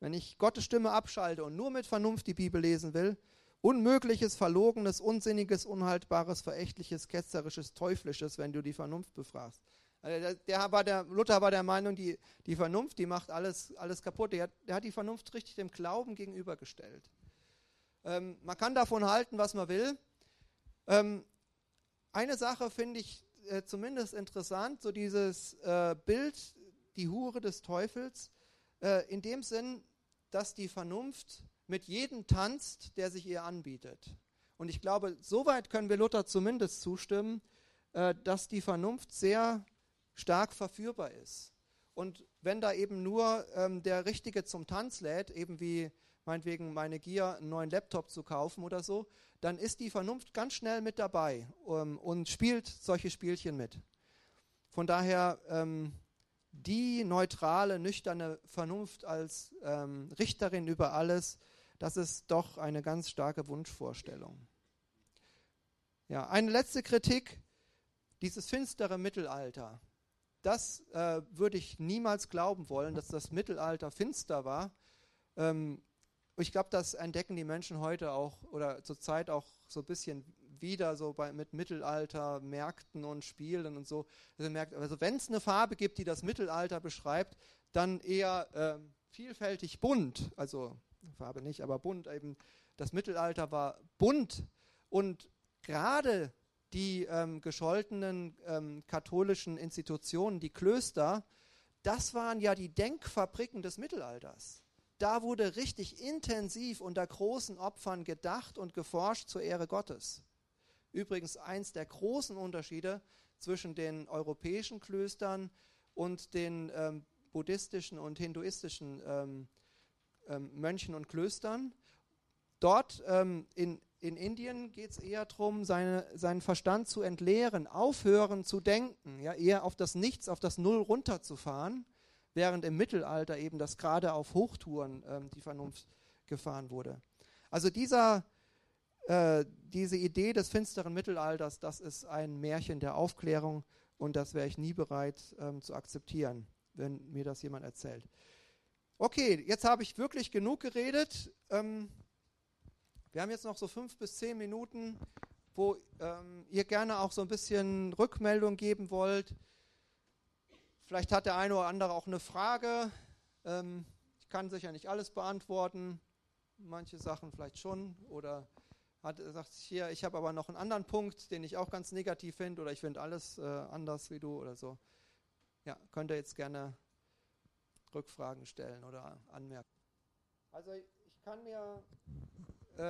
Wenn ich Gottes Stimme abschalte und nur mit Vernunft die Bibel lesen will, Unmögliches, Verlogenes, Unsinniges, Unhaltbares, Verächtliches, Ketzerisches, Teuflisches, wenn du die Vernunft befragst. Also der war der, Luther war der Meinung, die, die Vernunft, die macht alles, alles kaputt. Der, der hat die Vernunft richtig dem Glauben gegenübergestellt. Ähm, man kann davon halten, was man will. Ähm, eine Sache finde ich äh, zumindest interessant, so dieses äh, Bild, die Hure des Teufels, äh, in dem Sinn, dass die Vernunft mit jedem tanzt, der sich ihr anbietet. Und ich glaube, soweit können wir Luther zumindest zustimmen, äh, dass die Vernunft sehr stark verführbar ist. Und wenn da eben nur ähm, der Richtige zum Tanz lädt, eben wie meinetwegen meine Gier, einen neuen Laptop zu kaufen oder so, dann ist die Vernunft ganz schnell mit dabei ähm, und spielt solche Spielchen mit. Von daher ähm, die neutrale, nüchterne Vernunft als ähm, Richterin über alles, das ist doch eine ganz starke Wunschvorstellung. Ja, eine letzte Kritik, dieses finstere Mittelalter. Das äh, würde ich niemals glauben wollen, dass das Mittelalter finster war. Ähm, ich glaube, das entdecken die Menschen heute auch oder zurzeit auch so ein bisschen wieder so bei, mit Mittelalter, Märkten und Spielen und so. Also, also wenn es eine Farbe gibt, die das Mittelalter beschreibt, dann eher äh, vielfältig bunt. Also Farbe nicht, aber bunt eben. Das Mittelalter war bunt und gerade die ähm, gescholtenen ähm, katholischen Institutionen, die Klöster, das waren ja die Denkfabriken des Mittelalters. Da wurde richtig intensiv unter großen Opfern gedacht und geforscht zur Ehre Gottes. Übrigens eins der großen Unterschiede zwischen den europäischen Klöstern und den ähm, buddhistischen und hinduistischen ähm, ähm, Mönchen und Klöstern. Dort ähm, in, in Indien geht es eher darum, seine, seinen Verstand zu entleeren, aufhören zu denken, ja, eher auf das Nichts, auf das Null runterzufahren, während im Mittelalter eben das gerade auf Hochtouren ähm, die Vernunft gefahren wurde. Also dieser äh, diese Idee des finsteren Mittelalters, das ist ein Märchen der Aufklärung und das wäre ich nie bereit ähm, zu akzeptieren, wenn mir das jemand erzählt. Okay, jetzt habe ich wirklich genug geredet. Ähm, wir haben jetzt noch so fünf bis zehn Minuten, wo ähm, ihr gerne auch so ein bisschen Rückmeldung geben wollt. Vielleicht hat der eine oder andere auch eine Frage. Ähm, ich kann sicher nicht alles beantworten, manche Sachen vielleicht schon oder hat, sagt hier, ich habe aber noch einen anderen Punkt, den ich auch ganz negativ finde oder ich finde alles äh, anders wie du oder so. Ja, könnt ihr jetzt gerne Rückfragen stellen oder anmerken. Also ich kann mir,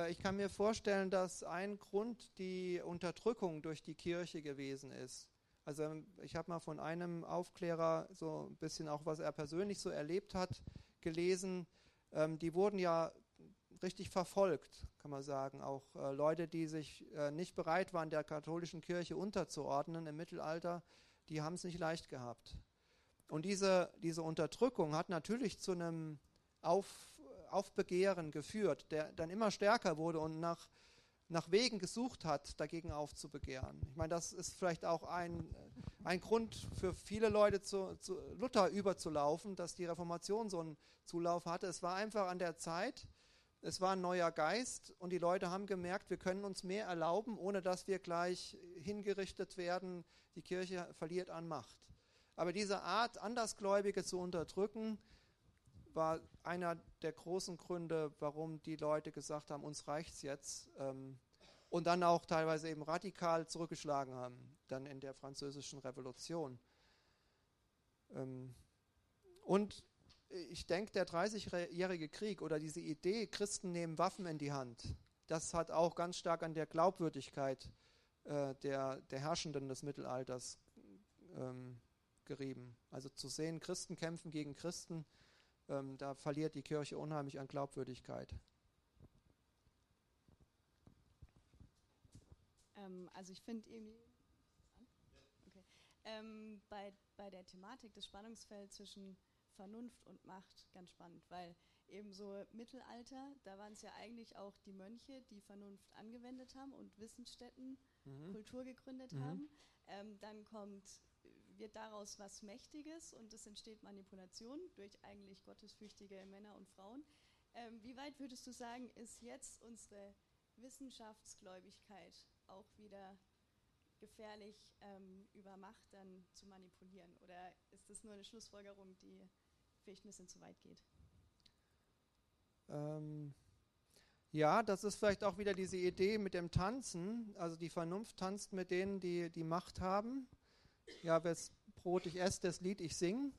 ich kann mir vorstellen, dass ein Grund die Unterdrückung durch die Kirche gewesen ist. Also ich habe mal von einem Aufklärer so ein bisschen auch, was er persönlich so erlebt hat, gelesen. Ähm, die wurden ja richtig verfolgt, kann man sagen. Auch äh, Leute, die sich äh, nicht bereit waren, der katholischen Kirche unterzuordnen im Mittelalter, die haben es nicht leicht gehabt. Und diese, diese Unterdrückung hat natürlich zu einem Auf, Aufbegehren geführt, der dann immer stärker wurde und nach, nach Wegen gesucht hat, dagegen aufzubegehren. Ich meine, das ist vielleicht auch ein, ein Grund für viele Leute zu, zu Luther überzulaufen, dass die Reformation so einen Zulauf hatte. Es war einfach an der Zeit, es war ein neuer Geist und die Leute haben gemerkt, wir können uns mehr erlauben, ohne dass wir gleich hingerichtet werden. Die Kirche verliert an Macht. Aber diese Art, Andersgläubige zu unterdrücken, war einer der großen Gründe, warum die Leute gesagt haben, uns reicht es jetzt. Ähm, und dann auch teilweise eben radikal zurückgeschlagen haben, dann in der französischen Revolution. Ähm, und ich denke, der 30-jährige Krieg oder diese Idee, Christen nehmen Waffen in die Hand, das hat auch ganz stark an der Glaubwürdigkeit äh, der, der Herrschenden des Mittelalters ähm, gerieben. Also zu sehen, Christen kämpfen gegen Christen, ähm, da verliert die Kirche unheimlich an Glaubwürdigkeit. Ähm, also ich finde irgendwie okay. ähm, bei, bei der Thematik des Spannungsfelds zwischen Vernunft und Macht ganz spannend, weil eben so Mittelalter, da waren es ja eigentlich auch die Mönche, die Vernunft angewendet haben und Wissensstätten, mhm. Kultur gegründet mhm. haben. Ähm, dann kommt, wird daraus was Mächtiges und es entsteht Manipulation durch eigentlich gottesfürchtige Männer und Frauen. Ähm, wie weit würdest du sagen, ist jetzt unsere Wissenschaftsgläubigkeit auch wieder gefährlich, ähm, über Macht dann zu manipulieren? Oder ist das nur eine Schlussfolgerung, die vielleicht ein bisschen zu weit geht. Ähm, ja, das ist vielleicht auch wieder diese Idee mit dem Tanzen. Also die Vernunft tanzt mit denen, die die Macht haben. Ja, wes Brot ich esse, das Lied ich singe,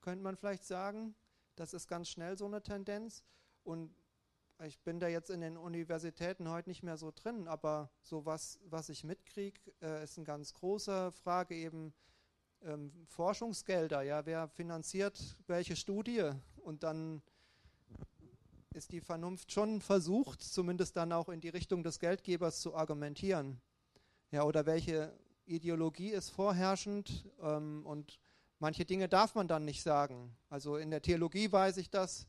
könnte man vielleicht sagen. Das ist ganz schnell so eine Tendenz. Und ich bin da jetzt in den Universitäten heute nicht mehr so drin, aber so was, was ich mitkriege, äh, ist eine ganz große Frage eben, ähm, Forschungsgelder, ja, wer finanziert welche Studie und dann ist die Vernunft schon versucht, zumindest dann auch in die Richtung des Geldgebers zu argumentieren. Ja, oder welche Ideologie ist vorherrschend ähm, und manche Dinge darf man dann nicht sagen. Also in der Theologie weiß ich das.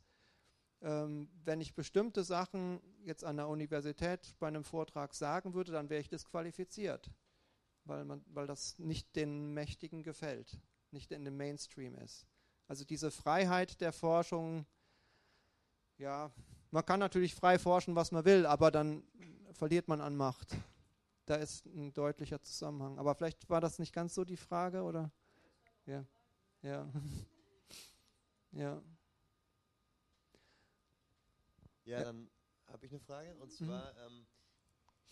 Ähm, wenn ich bestimmte Sachen jetzt an der Universität bei einem Vortrag sagen würde, dann wäre ich disqualifiziert, weil, man, weil das nicht den Mächtigen gefällt, nicht in dem Mainstream ist. Also diese Freiheit der Forschung, ja, man kann natürlich frei forschen, was man will, aber dann verliert man an Macht. Da ist ein deutlicher Zusammenhang. Aber vielleicht war das nicht ganz so die Frage, oder? Ja. Ja. ja. Ja, dann habe ich eine Frage. Und mhm. zwar mhm.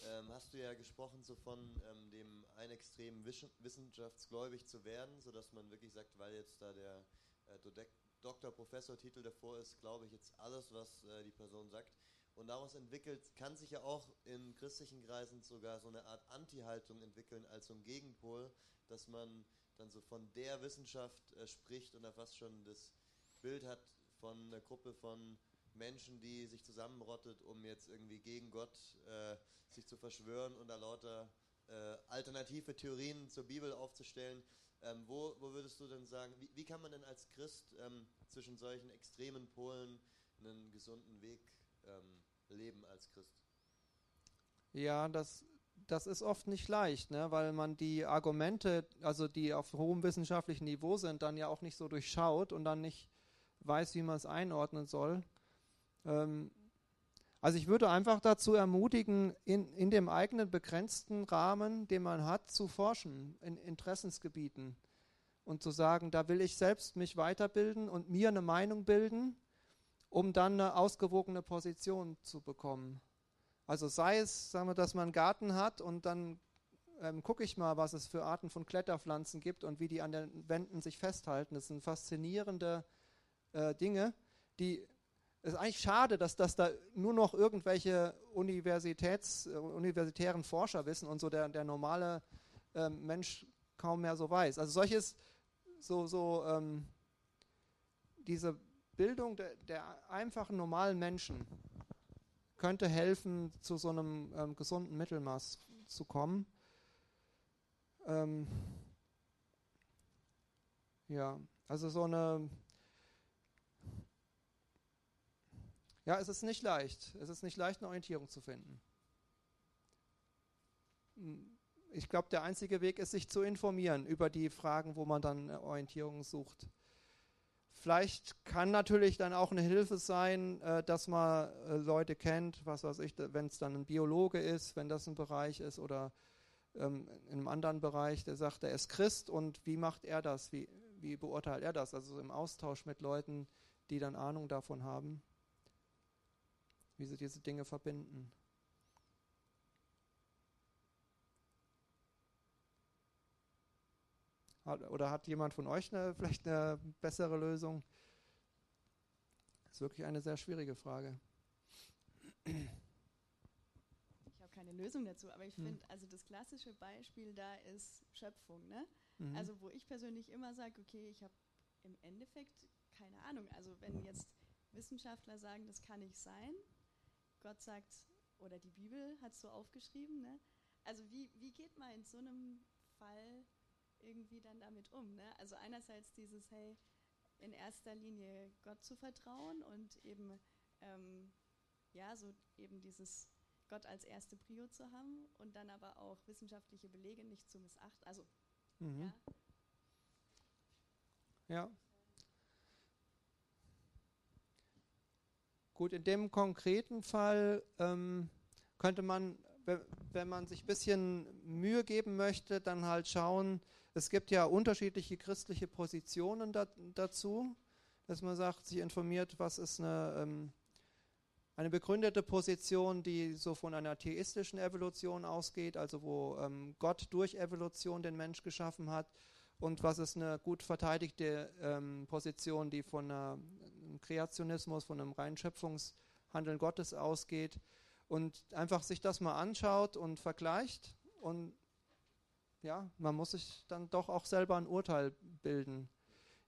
ähm, hast du ja gesprochen so von ähm, dem einen Extrem wissenschaftsgläubig zu werden, sodass man wirklich sagt, weil jetzt da der äh, Doktor-Professor-Titel davor ist, glaube ich jetzt alles, was äh, die Person sagt. Und daraus entwickelt, kann sich ja auch in christlichen Kreisen sogar so eine Art Anti-Haltung entwickeln als so ein Gegenpol, dass man dann so von der Wissenschaft äh, spricht und da fast schon das Bild hat von einer Gruppe von Menschen, die sich zusammenrottet, um jetzt irgendwie gegen Gott äh, sich zu verschwören und da lauter äh, alternative Theorien zur Bibel aufzustellen. Ähm, wo, wo, würdest du denn sagen, wie, wie kann man denn als Christ ähm, zwischen solchen extremen Polen einen gesunden Weg ähm, leben als Christ? Ja, das, das ist oft nicht leicht, ne? weil man die Argumente, also die auf hohem wissenschaftlichen Niveau sind, dann ja auch nicht so durchschaut und dann nicht weiß, wie man es einordnen soll. Ähm, also ich würde einfach dazu ermutigen, in, in dem eigenen begrenzten Rahmen, den man hat, zu forschen, in Interessensgebieten und zu sagen, da will ich selbst mich weiterbilden und mir eine Meinung bilden, um dann eine ausgewogene Position zu bekommen. Also sei es, sagen wir, dass man einen Garten hat und dann ähm, gucke ich mal, was es für Arten von Kletterpflanzen gibt und wie die an den Wänden sich festhalten. Das sind faszinierende äh, Dinge, die es ist eigentlich schade, dass das da nur noch irgendwelche Universitäts, äh, universitären Forscher wissen und so der, der normale äh, Mensch kaum mehr so weiß. Also solches, so, so ähm, diese Bildung der, der, einfachen normalen Menschen könnte helfen, zu so einem ähm, gesunden Mittelmaß zu kommen. Ähm, ja, also so eine Ja, es ist nicht leicht. Es ist nicht leicht, eine Orientierung zu finden. Ich glaube, der einzige Weg ist, sich zu informieren über die Fragen, wo man dann Orientierung sucht. Vielleicht kann natürlich dann auch eine Hilfe sein, äh, dass man äh, Leute kennt, was weiß ich, wenn es dann ein Biologe ist, wenn das ein Bereich ist oder ähm, in einem anderen Bereich, der sagt, er ist Christ und wie macht er das? Wie, wie beurteilt er das? Also im Austausch mit Leuten, die dann Ahnung davon haben wie sie diese Dinge verbinden. Oder hat jemand von euch eine, vielleicht eine bessere Lösung? Das ist wirklich eine sehr schwierige Frage. Ich habe keine Lösung dazu, aber ich hm. finde, also das klassische Beispiel da ist Schöpfung. Ne? Mhm. Also wo ich persönlich immer sage, okay, ich habe im Endeffekt keine Ahnung. Also wenn jetzt Wissenschaftler sagen, das kann nicht sein, Gott sagt, oder die Bibel hat es so aufgeschrieben, ne? Also wie, wie geht man in so einem Fall irgendwie dann damit um? Ne? Also einerseits dieses, hey, in erster Linie Gott zu vertrauen und eben, ähm, ja, so eben dieses Gott als erste Prio zu haben und dann aber auch wissenschaftliche Belege nicht zu missachten. Also, mhm. ja. Ja, Gut, in dem konkreten Fall ähm, könnte man, wenn man sich ein bisschen Mühe geben möchte, dann halt schauen, es gibt ja unterschiedliche christliche Positionen da, dazu, dass man sagt, sich informiert, was ist eine, ähm, eine begründete Position, die so von einer theistischen Evolution ausgeht, also wo ähm, Gott durch Evolution den Mensch geschaffen hat. Und was ist eine gut verteidigte ähm, Position, die von einem Kreationismus, von einem reinen Schöpfungshandeln Gottes ausgeht. Und einfach sich das mal anschaut und vergleicht und ja, man muss sich dann doch auch selber ein Urteil bilden.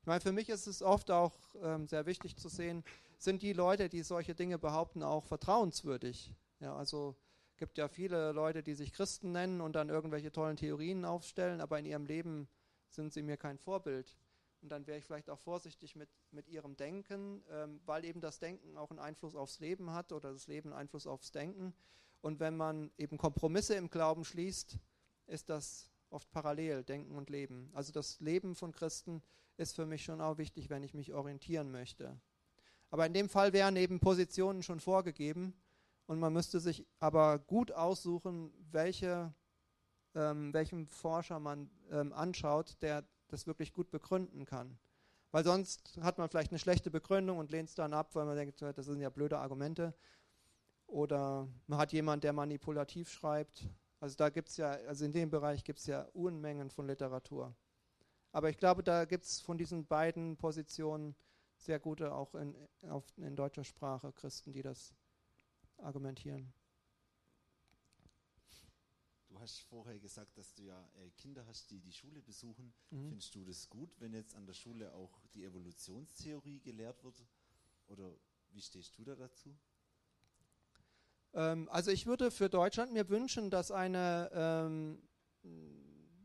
Ich meine, für mich ist es oft auch ähm, sehr wichtig zu sehen, sind die Leute, die solche Dinge behaupten, auch vertrauenswürdig. Ja, also gibt ja viele Leute, die sich Christen nennen und dann irgendwelche tollen Theorien aufstellen, aber in ihrem Leben sind sie mir kein Vorbild. Und dann wäre ich vielleicht auch vorsichtig mit, mit ihrem Denken, ähm, weil eben das Denken auch einen Einfluss aufs Leben hat oder das Leben einen Einfluss aufs Denken. Und wenn man eben Kompromisse im Glauben schließt, ist das oft parallel, Denken und Leben. Also das Leben von Christen ist für mich schon auch wichtig, wenn ich mich orientieren möchte. Aber in dem Fall wären eben Positionen schon vorgegeben und man müsste sich aber gut aussuchen, welche, ähm, welchem Forscher man ähm, anschaut, der das wirklich gut begründen kann. Weil sonst hat man vielleicht eine schlechte Begründung und lehnt es dann ab, weil man denkt, das sind ja blöde Argumente. Oder man hat jemanden, der manipulativ schreibt. Also da gibt es ja, also in dem Bereich gibt es ja Unmengen von Literatur. Aber ich glaube, da gibt es von diesen beiden Positionen sehr gute auch in, auf, in deutscher Sprache Christen, die das argumentieren. Du hast vorher gesagt, dass du ja äh, Kinder hast, die die Schule besuchen. Mhm. Findest du das gut, wenn jetzt an der Schule auch die Evolutionstheorie gelehrt wird? Oder wie stehst du da dazu? Ähm, also ich würde für Deutschland mir wünschen, dass eine, ähm,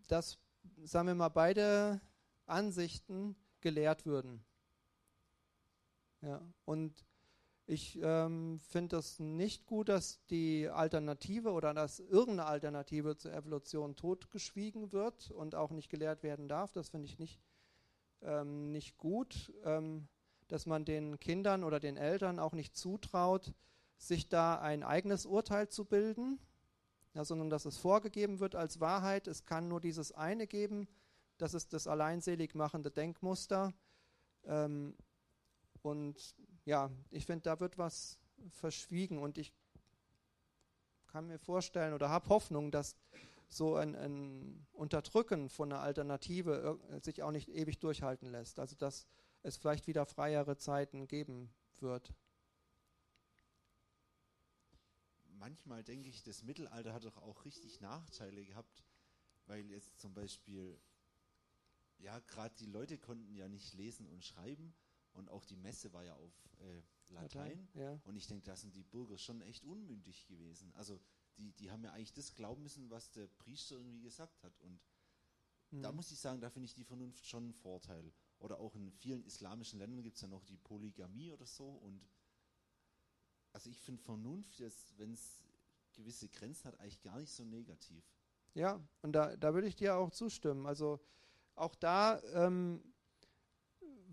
dass, sagen wir mal, beide Ansichten gelehrt würden. Ja, und ich ähm, finde es nicht gut, dass die Alternative oder dass irgendeine Alternative zur Evolution totgeschwiegen wird und auch nicht gelehrt werden darf. Das finde ich nicht, ähm, nicht gut, ähm, dass man den Kindern oder den Eltern auch nicht zutraut, sich da ein eigenes Urteil zu bilden, ja, sondern dass es vorgegeben wird als Wahrheit. Es kann nur dieses eine geben, das ist das alleinselig machende Denkmuster. Ähm, und ja, ich finde, da wird was verschwiegen und ich kann mir vorstellen oder habe Hoffnung, dass so ein, ein, Unterdrücken von einer Alternative sich auch nicht ewig durchhalten lässt. Also dass es vielleicht wieder freiere Zeiten geben wird. Manchmal denke ich, das Mittelalter hat doch auch richtig Nachteile gehabt, weil jetzt zum Beispiel, ja, gerade die Leute konnten ja nicht lesen und schreiben und auch die Messe war ja auf äh, Latein. Latein ja. Und ich denke, da sind die Bürger schon echt unmündig gewesen. Also die, die haben ja eigentlich das glauben müssen, was der Priester irgendwie gesagt hat. Und mhm. da muss ich sagen, da finde ich die Vernunft schon einen Vorteil. Oder auch in vielen islamischen Ländern gibt es ja noch die Polygamie oder so. Und also ich finde Vernunft, wenn es gewisse Grenzen hat, eigentlich gar nicht so negativ. Ja, und da, da würde ich dir auch zustimmen. Also auch da ähm,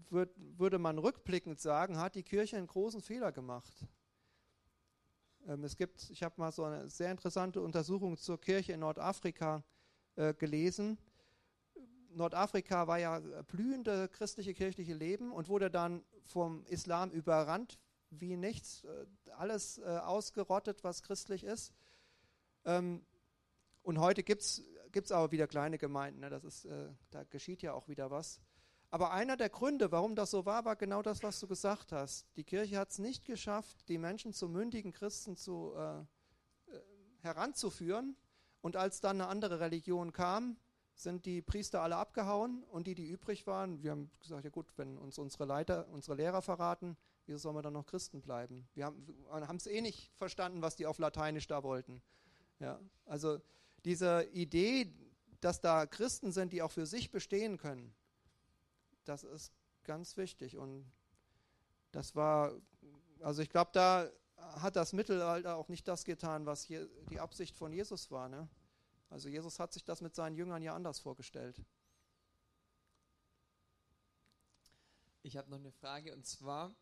würd, würde man rückblickend sagen, hat die Kirche einen großen Fehler gemacht. Ähm, es gibt, ich habe mal so eine sehr interessante Untersuchung zur Kirche in Nordafrika äh, gelesen. Nordafrika war ja blühende christliche kirchliche Leben und wurde dann vom Islam überrannt wie nichts, äh, alles äh, ausgerottet, was christlich ist. Ähm, und heute gibt es aber wieder kleine Gemeinden, ne? das ist, äh, da geschieht ja auch wieder was. Aber einer der Gründe, warum das so war, war genau das, was du gesagt hast. Die Kirche hat es nicht geschafft, die Menschen zu mündigen Christen zu, äh, heranzuführen. Und als dann eine andere Religion kam, sind die Priester alle abgehauen und die, die übrig waren, wir haben gesagt, ja gut, wenn uns unsere Leiter, unsere Lehrer verraten, wieso sollen wir dann noch Christen bleiben? Wir haben es eh nicht verstanden, was die auf Lateinisch da wollten. Ja, also diese Idee, dass da Christen sind, die auch für sich bestehen können, das ist ganz wichtig. Und das war, also ich glaube, da hat das Mittelalter auch nicht das getan, was hier die Absicht von Jesus war. Ne? Also Jesus hat sich das mit seinen Jüngern ja anders vorgestellt. Ich habe noch eine Frage und zwar,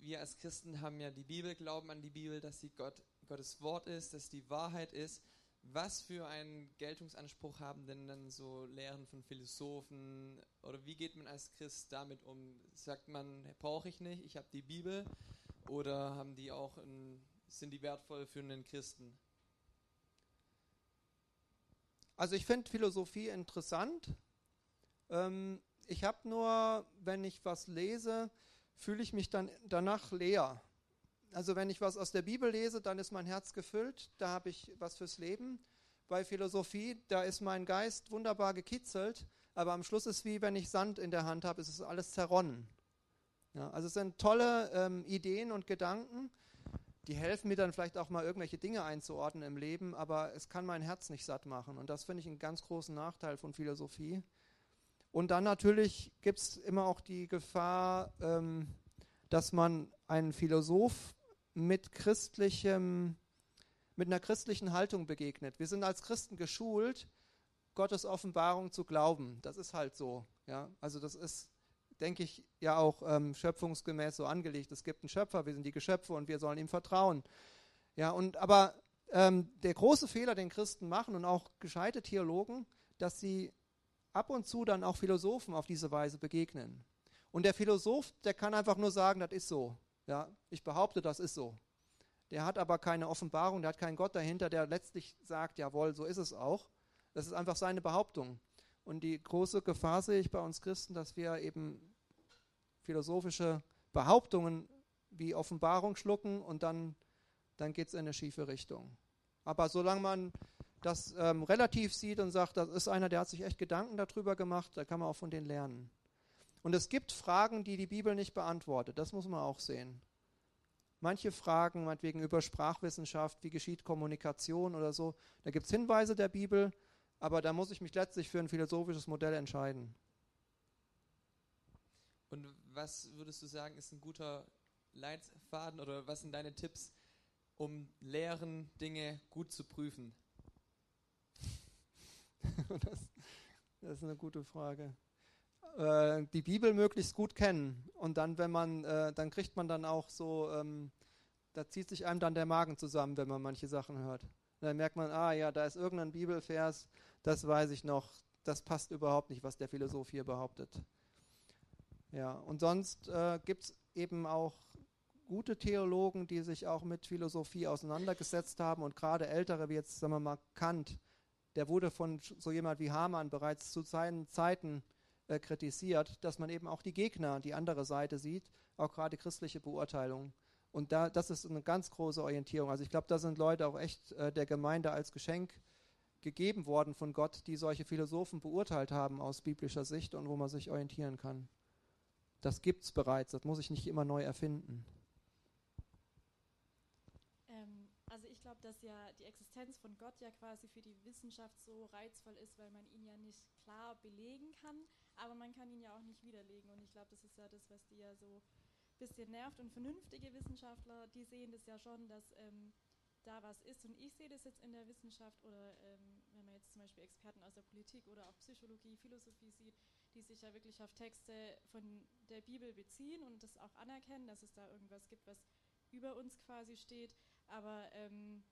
wir als Christen haben ja die Bibel, glauben an die Bibel, dass sie Gott, Gottes Wort ist, dass die Wahrheit ist. Was für einen Geltungsanspruch haben denn dann so Lehren von Philosophen oder wie geht man als Christ damit um? Sagt man, brauche ich nicht, ich habe die Bibel oder haben die auch ein, sind die wertvoll für einen Christen? Also ich finde Philosophie interessant. Ähm, ich habe nur, wenn ich was lese, fühle ich mich dann danach leer. Also wenn ich was aus der Bibel lese, dann ist mein Herz gefüllt, da habe ich was fürs Leben. Bei Philosophie, da ist mein Geist wunderbar gekitzelt, aber am Schluss ist wie, wenn ich Sand in der Hand habe, ist es alles zerronnen. Ja, also es sind tolle ähm, Ideen und Gedanken, die helfen mir dann vielleicht auch mal irgendwelche Dinge einzuordnen im Leben, aber es kann mein Herz nicht satt machen. Und das finde ich einen ganz großen Nachteil von Philosophie. Und dann natürlich gibt es immer auch die Gefahr, ähm, dass man einen Philosoph mit christlichem, mit einer christlichen Haltung begegnet. Wir sind als Christen geschult, Gottes Offenbarung zu glauben. Das ist halt so. Ja? Also das ist, denke ich, ja auch ähm, schöpfungsgemäß so angelegt. Es gibt einen Schöpfer, wir sind die Geschöpfe und wir sollen ihm vertrauen. Ja, und aber ähm, der große Fehler, den Christen machen und auch gescheite Theologen, dass sie ab und zu dann auch Philosophen auf diese Weise begegnen. Und der Philosoph, der kann einfach nur sagen, das ist so. Ja, ich behaupte, das ist so. Der hat aber keine Offenbarung, der hat keinen Gott dahinter, der letztlich sagt, jawohl, so ist es auch. Das ist einfach seine Behauptung. Und die große Gefahr sehe ich bei uns Christen, dass wir eben philosophische Behauptungen wie Offenbarung schlucken und dann, dann geht es in eine schiefe Richtung. Aber solange man das ähm, relativ sieht und sagt, das ist einer, der hat sich echt Gedanken darüber gemacht, da kann man auch von denen lernen. Und es gibt Fragen, die die Bibel nicht beantwortet, das muss man auch sehen. Manche Fragen, meinetwegen über Sprachwissenschaft, wie geschieht Kommunikation oder so, da gibt es Hinweise der Bibel, aber da muss ich mich letztlich für ein philosophisches Modell entscheiden. Und was würdest du sagen, ist ein guter Leitfaden oder was sind deine Tipps, um Lehren, Dinge gut zu prüfen? das, das, ist eine gute Frage. Äh, die Bibel möglichst gut kennen und dann, wenn man, äh, dann kriegt man dann auch so, ähm, da zieht sich einem dann der Magen zusammen, wenn man manche Sachen hört. Und dann merkt man, ah ja, da ist irgendein Bibelvers, das weiß ich noch, das passt überhaupt nicht, was der Philosoph hier behauptet. Ja, und sonst äh, gibt es eben auch gute Theologen, die sich auch mit Philosophie auseinandergesetzt haben und gerade ältere, wie jetzt sagen wir mal Kant, der wurde von so jemand wie Hamann bereits zu seinen Zeiten äh, kritisiert, dass man eben auch die Gegner, die andere Seite sieht, auch gerade christliche Beurteilungen. Und da, das ist eine ganz große Orientierung. Also ich glaube, da sind Leute auch echt äh, der Gemeinde als Geschenk gegeben worden von Gott, die solche Philosophen beurteilt haben aus biblischer Sicht und wo man sich orientieren kann. Das gibt es bereits, das muss ich nicht immer neu erfinden. Also ich glaube, dass ja die Existenz von Gott ja quasi für die Wissenschaft so reizvoll ist, weil man ihn ja nicht klar belegen kann, aber man kann ihn ja auch nicht widerlegen. Und ich glaube, das ist ja das, was die ja so ein bisschen nervt. Und vernünftige Wissenschaftler, die sehen das ja schon, dass ähm, da was ist. Und ich sehe das jetzt in der Wissenschaft oder ähm, wenn man jetzt zum Beispiel Experten aus der Politik oder auch Psychologie, Philosophie sieht, die sich ja wirklich auf Texte von der Bibel beziehen und das auch anerkennen, dass es da irgendwas gibt, was über uns quasi steht aber ähm,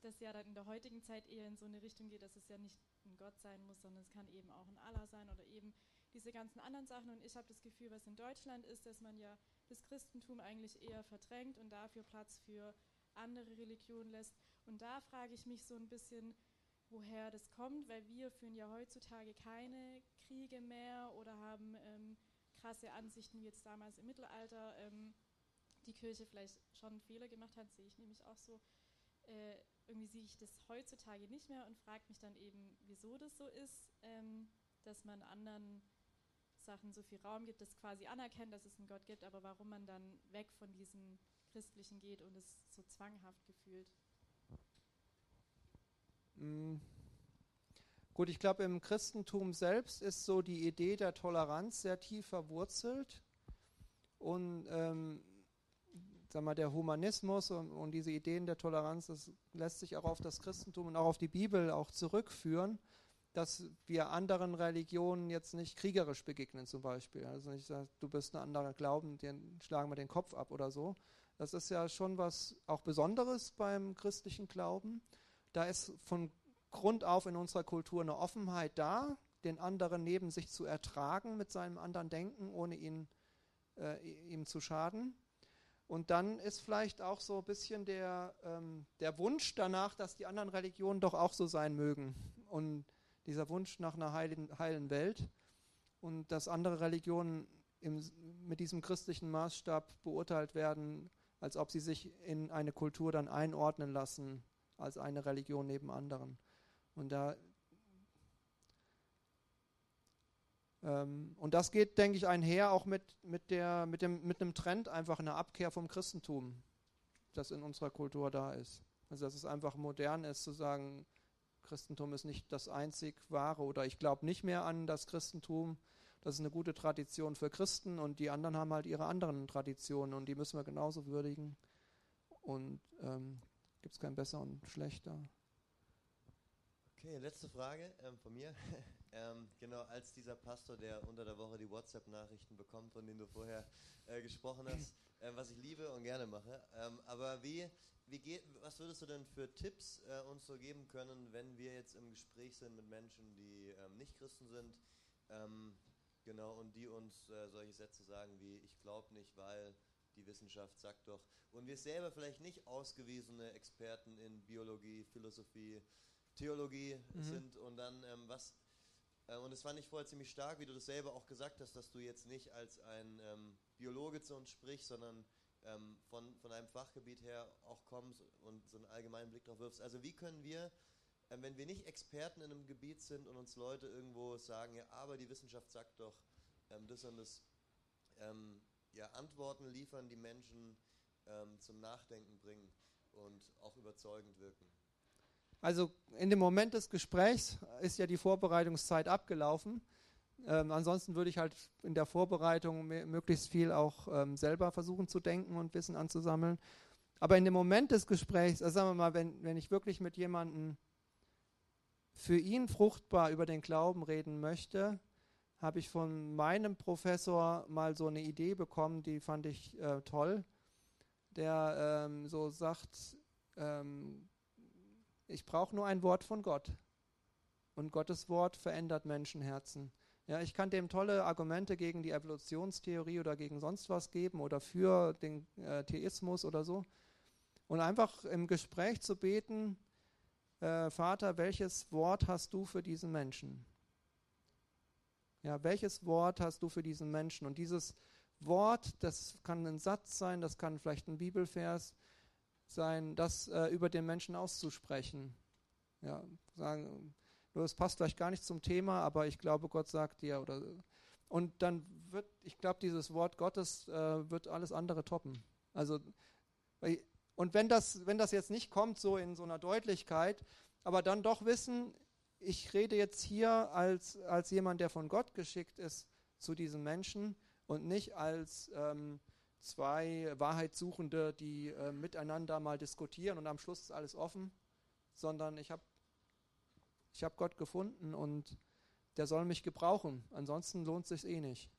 das ja dann in der heutigen Zeit eher in so eine Richtung geht, dass es ja nicht ein Gott sein muss, sondern es kann eben auch ein Allah sein oder eben diese ganzen anderen Sachen. Und ich habe das Gefühl, was in Deutschland ist, dass man ja das Christentum eigentlich eher verdrängt und dafür Platz für andere Religionen lässt. Und da frage ich mich so ein bisschen, woher das kommt, weil wir führen ja heutzutage keine Kriege mehr oder haben ähm, krasse Ansichten wie jetzt damals im Mittelalter. Ähm, die Kirche vielleicht schon Fehler gemacht hat, sehe ich nämlich auch so. Äh, irgendwie sehe ich das heutzutage nicht mehr und frage mich dann eben, wieso das so ist, ähm, dass man anderen Sachen so viel Raum gibt, das quasi anerkennt, dass es einen Gott gibt, aber warum man dann weg von diesem Christlichen geht und es so zwanghaft gefühlt. Mm. Gut, ich glaube, im Christentum selbst ist so die Idee der Toleranz sehr tief verwurzelt. Und ähm, sag mal, der Humanismus und, und, diese Ideen der Toleranz, das lässt sich auch auf das Christentum und auch auf die Bibel auch zurückführen, dass wir anderen Religionen jetzt nicht kriegerisch begegnen zum Beispiel. Also nicht du bist ein anderer Glauben, den schlagen wir den Kopf ab oder so. Das ist ja schon was auch Besonderes beim christlichen Glauben. Da ist von Grund auf in unserer Kultur eine Offenheit da, den anderen neben sich zu ertragen mit seinem anderen Denken, ohne ihn, äh, ihm zu schaden. Und dann ist vielleicht auch so ein bisschen der, ähm, der Wunsch danach, dass die anderen Religionen doch auch so sein mögen. Und dieser Wunsch nach einer heilen, heilen Welt. Und dass andere Religionen im, mit diesem christlichen Maßstab beurteilt werden, als ob sie sich in eine Kultur dann einordnen lassen, als eine Religion neben anderen. Und da Ähm, und das geht, denke ich, einher auch mit, mit, der, mit, dem, mit einem Trend, einfach eine Abkehr vom Christentum, das in unserer Kultur da ist. Also dass es einfach modern ist zu sagen, Christentum ist nicht das einzig wahre oder ich glaube nicht mehr an das Christentum. Das ist eine gute Tradition für Christen und die anderen haben halt ihre anderen Traditionen und die müssen wir genauso würdigen. Und ähm, gibt es kein besser und schlechter. Okay, letzte Frage ähm, von mir. ähm, genau, als dieser Pastor, der unter der Woche die WhatsApp-Nachrichten bekommt, von denen du vorher äh, gesprochen hast, äh, was ich liebe und gerne mache. Ähm, aber wie, wie geht, was würdest du denn für Tipps äh, uns so geben können, wenn wir jetzt im Gespräch sind mit Menschen, die ähm, nicht Christen sind, ähm, genau, und die uns äh, solche Sätze sagen wie, ich glaube nicht, weil die Wissenschaft sagt doch, und wir selber vielleicht nicht ausgewiesene Experten in Biologie, Philosophie, Theologie mhm. sind und dann ähm, was, und es fand ich vorher ziemlich stark, wie du das selber auch gesagt hast, dass du jetzt nicht als ein ähm, Biologe zu uns sprichst, sondern ähm, von, von einem Fachgebiet her auch kommst und so einen allgemeinen Blick drauf wirfst. Also wie können wir, äh, wenn wir nicht Experten in einem Gebiet sind und uns Leute irgendwo sagen, ja, aber die Wissenschaft sagt doch ähm, das und das, ähm, ja, Antworten liefern, die Menschen ähm, zum Nachdenken bringen und auch überzeugend wirken. Also in dem Moment des Gesprächs ist ja die Vorbereitungszeit abgelaufen. Ähm, ansonsten würde ich halt in der Vorbereitung möglichst viel auch ähm, selber versuchen zu denken und Wissen anzusammeln. Aber in dem Moment des Gesprächs, also sagen wir mal, wenn, wenn ich wirklich mit jemandem für ihn fruchtbar über den Glauben reden möchte, habe ich von meinem Professor mal so eine Idee bekommen, die fand ich äh, toll, der ähm, so sagt, ähm, ich brauche nur ein Wort von Gott. Und Gottes Wort verändert Menschenherzen. Ja, ich kann dem tolle Argumente gegen die Evolutionstheorie oder gegen sonst was geben oder für den äh, Theismus oder so. Und einfach im Gespräch zu beten, äh, Vater, welches Wort hast du für diesen Menschen? Ja, welches Wort hast du für diesen Menschen? Und dieses Wort, das kann ein Satz sein, das kann vielleicht ein Bibelvers sein, das äh, über den Menschen auszusprechen. Ja, sagen, das passt vielleicht gar nicht zum Thema, aber ich glaube, Gott sagt dir oder und dann wird, ich glaube, dieses Wort Gottes äh, wird alles andere toppen. Also und wenn das, wenn das jetzt nicht kommt so in so einer Deutlichkeit, aber dann doch wissen, ich rede jetzt hier als, als jemand, der von Gott geschickt ist zu diesen Menschen und nicht als ähm, zwei Wahrheitssuchende, die äh, miteinander mal diskutieren und am Schluss ist alles offen, sondern ich habe ich hab Gott gefunden und der soll mich gebrauchen. Ansonsten lohnt es sich eh nicht.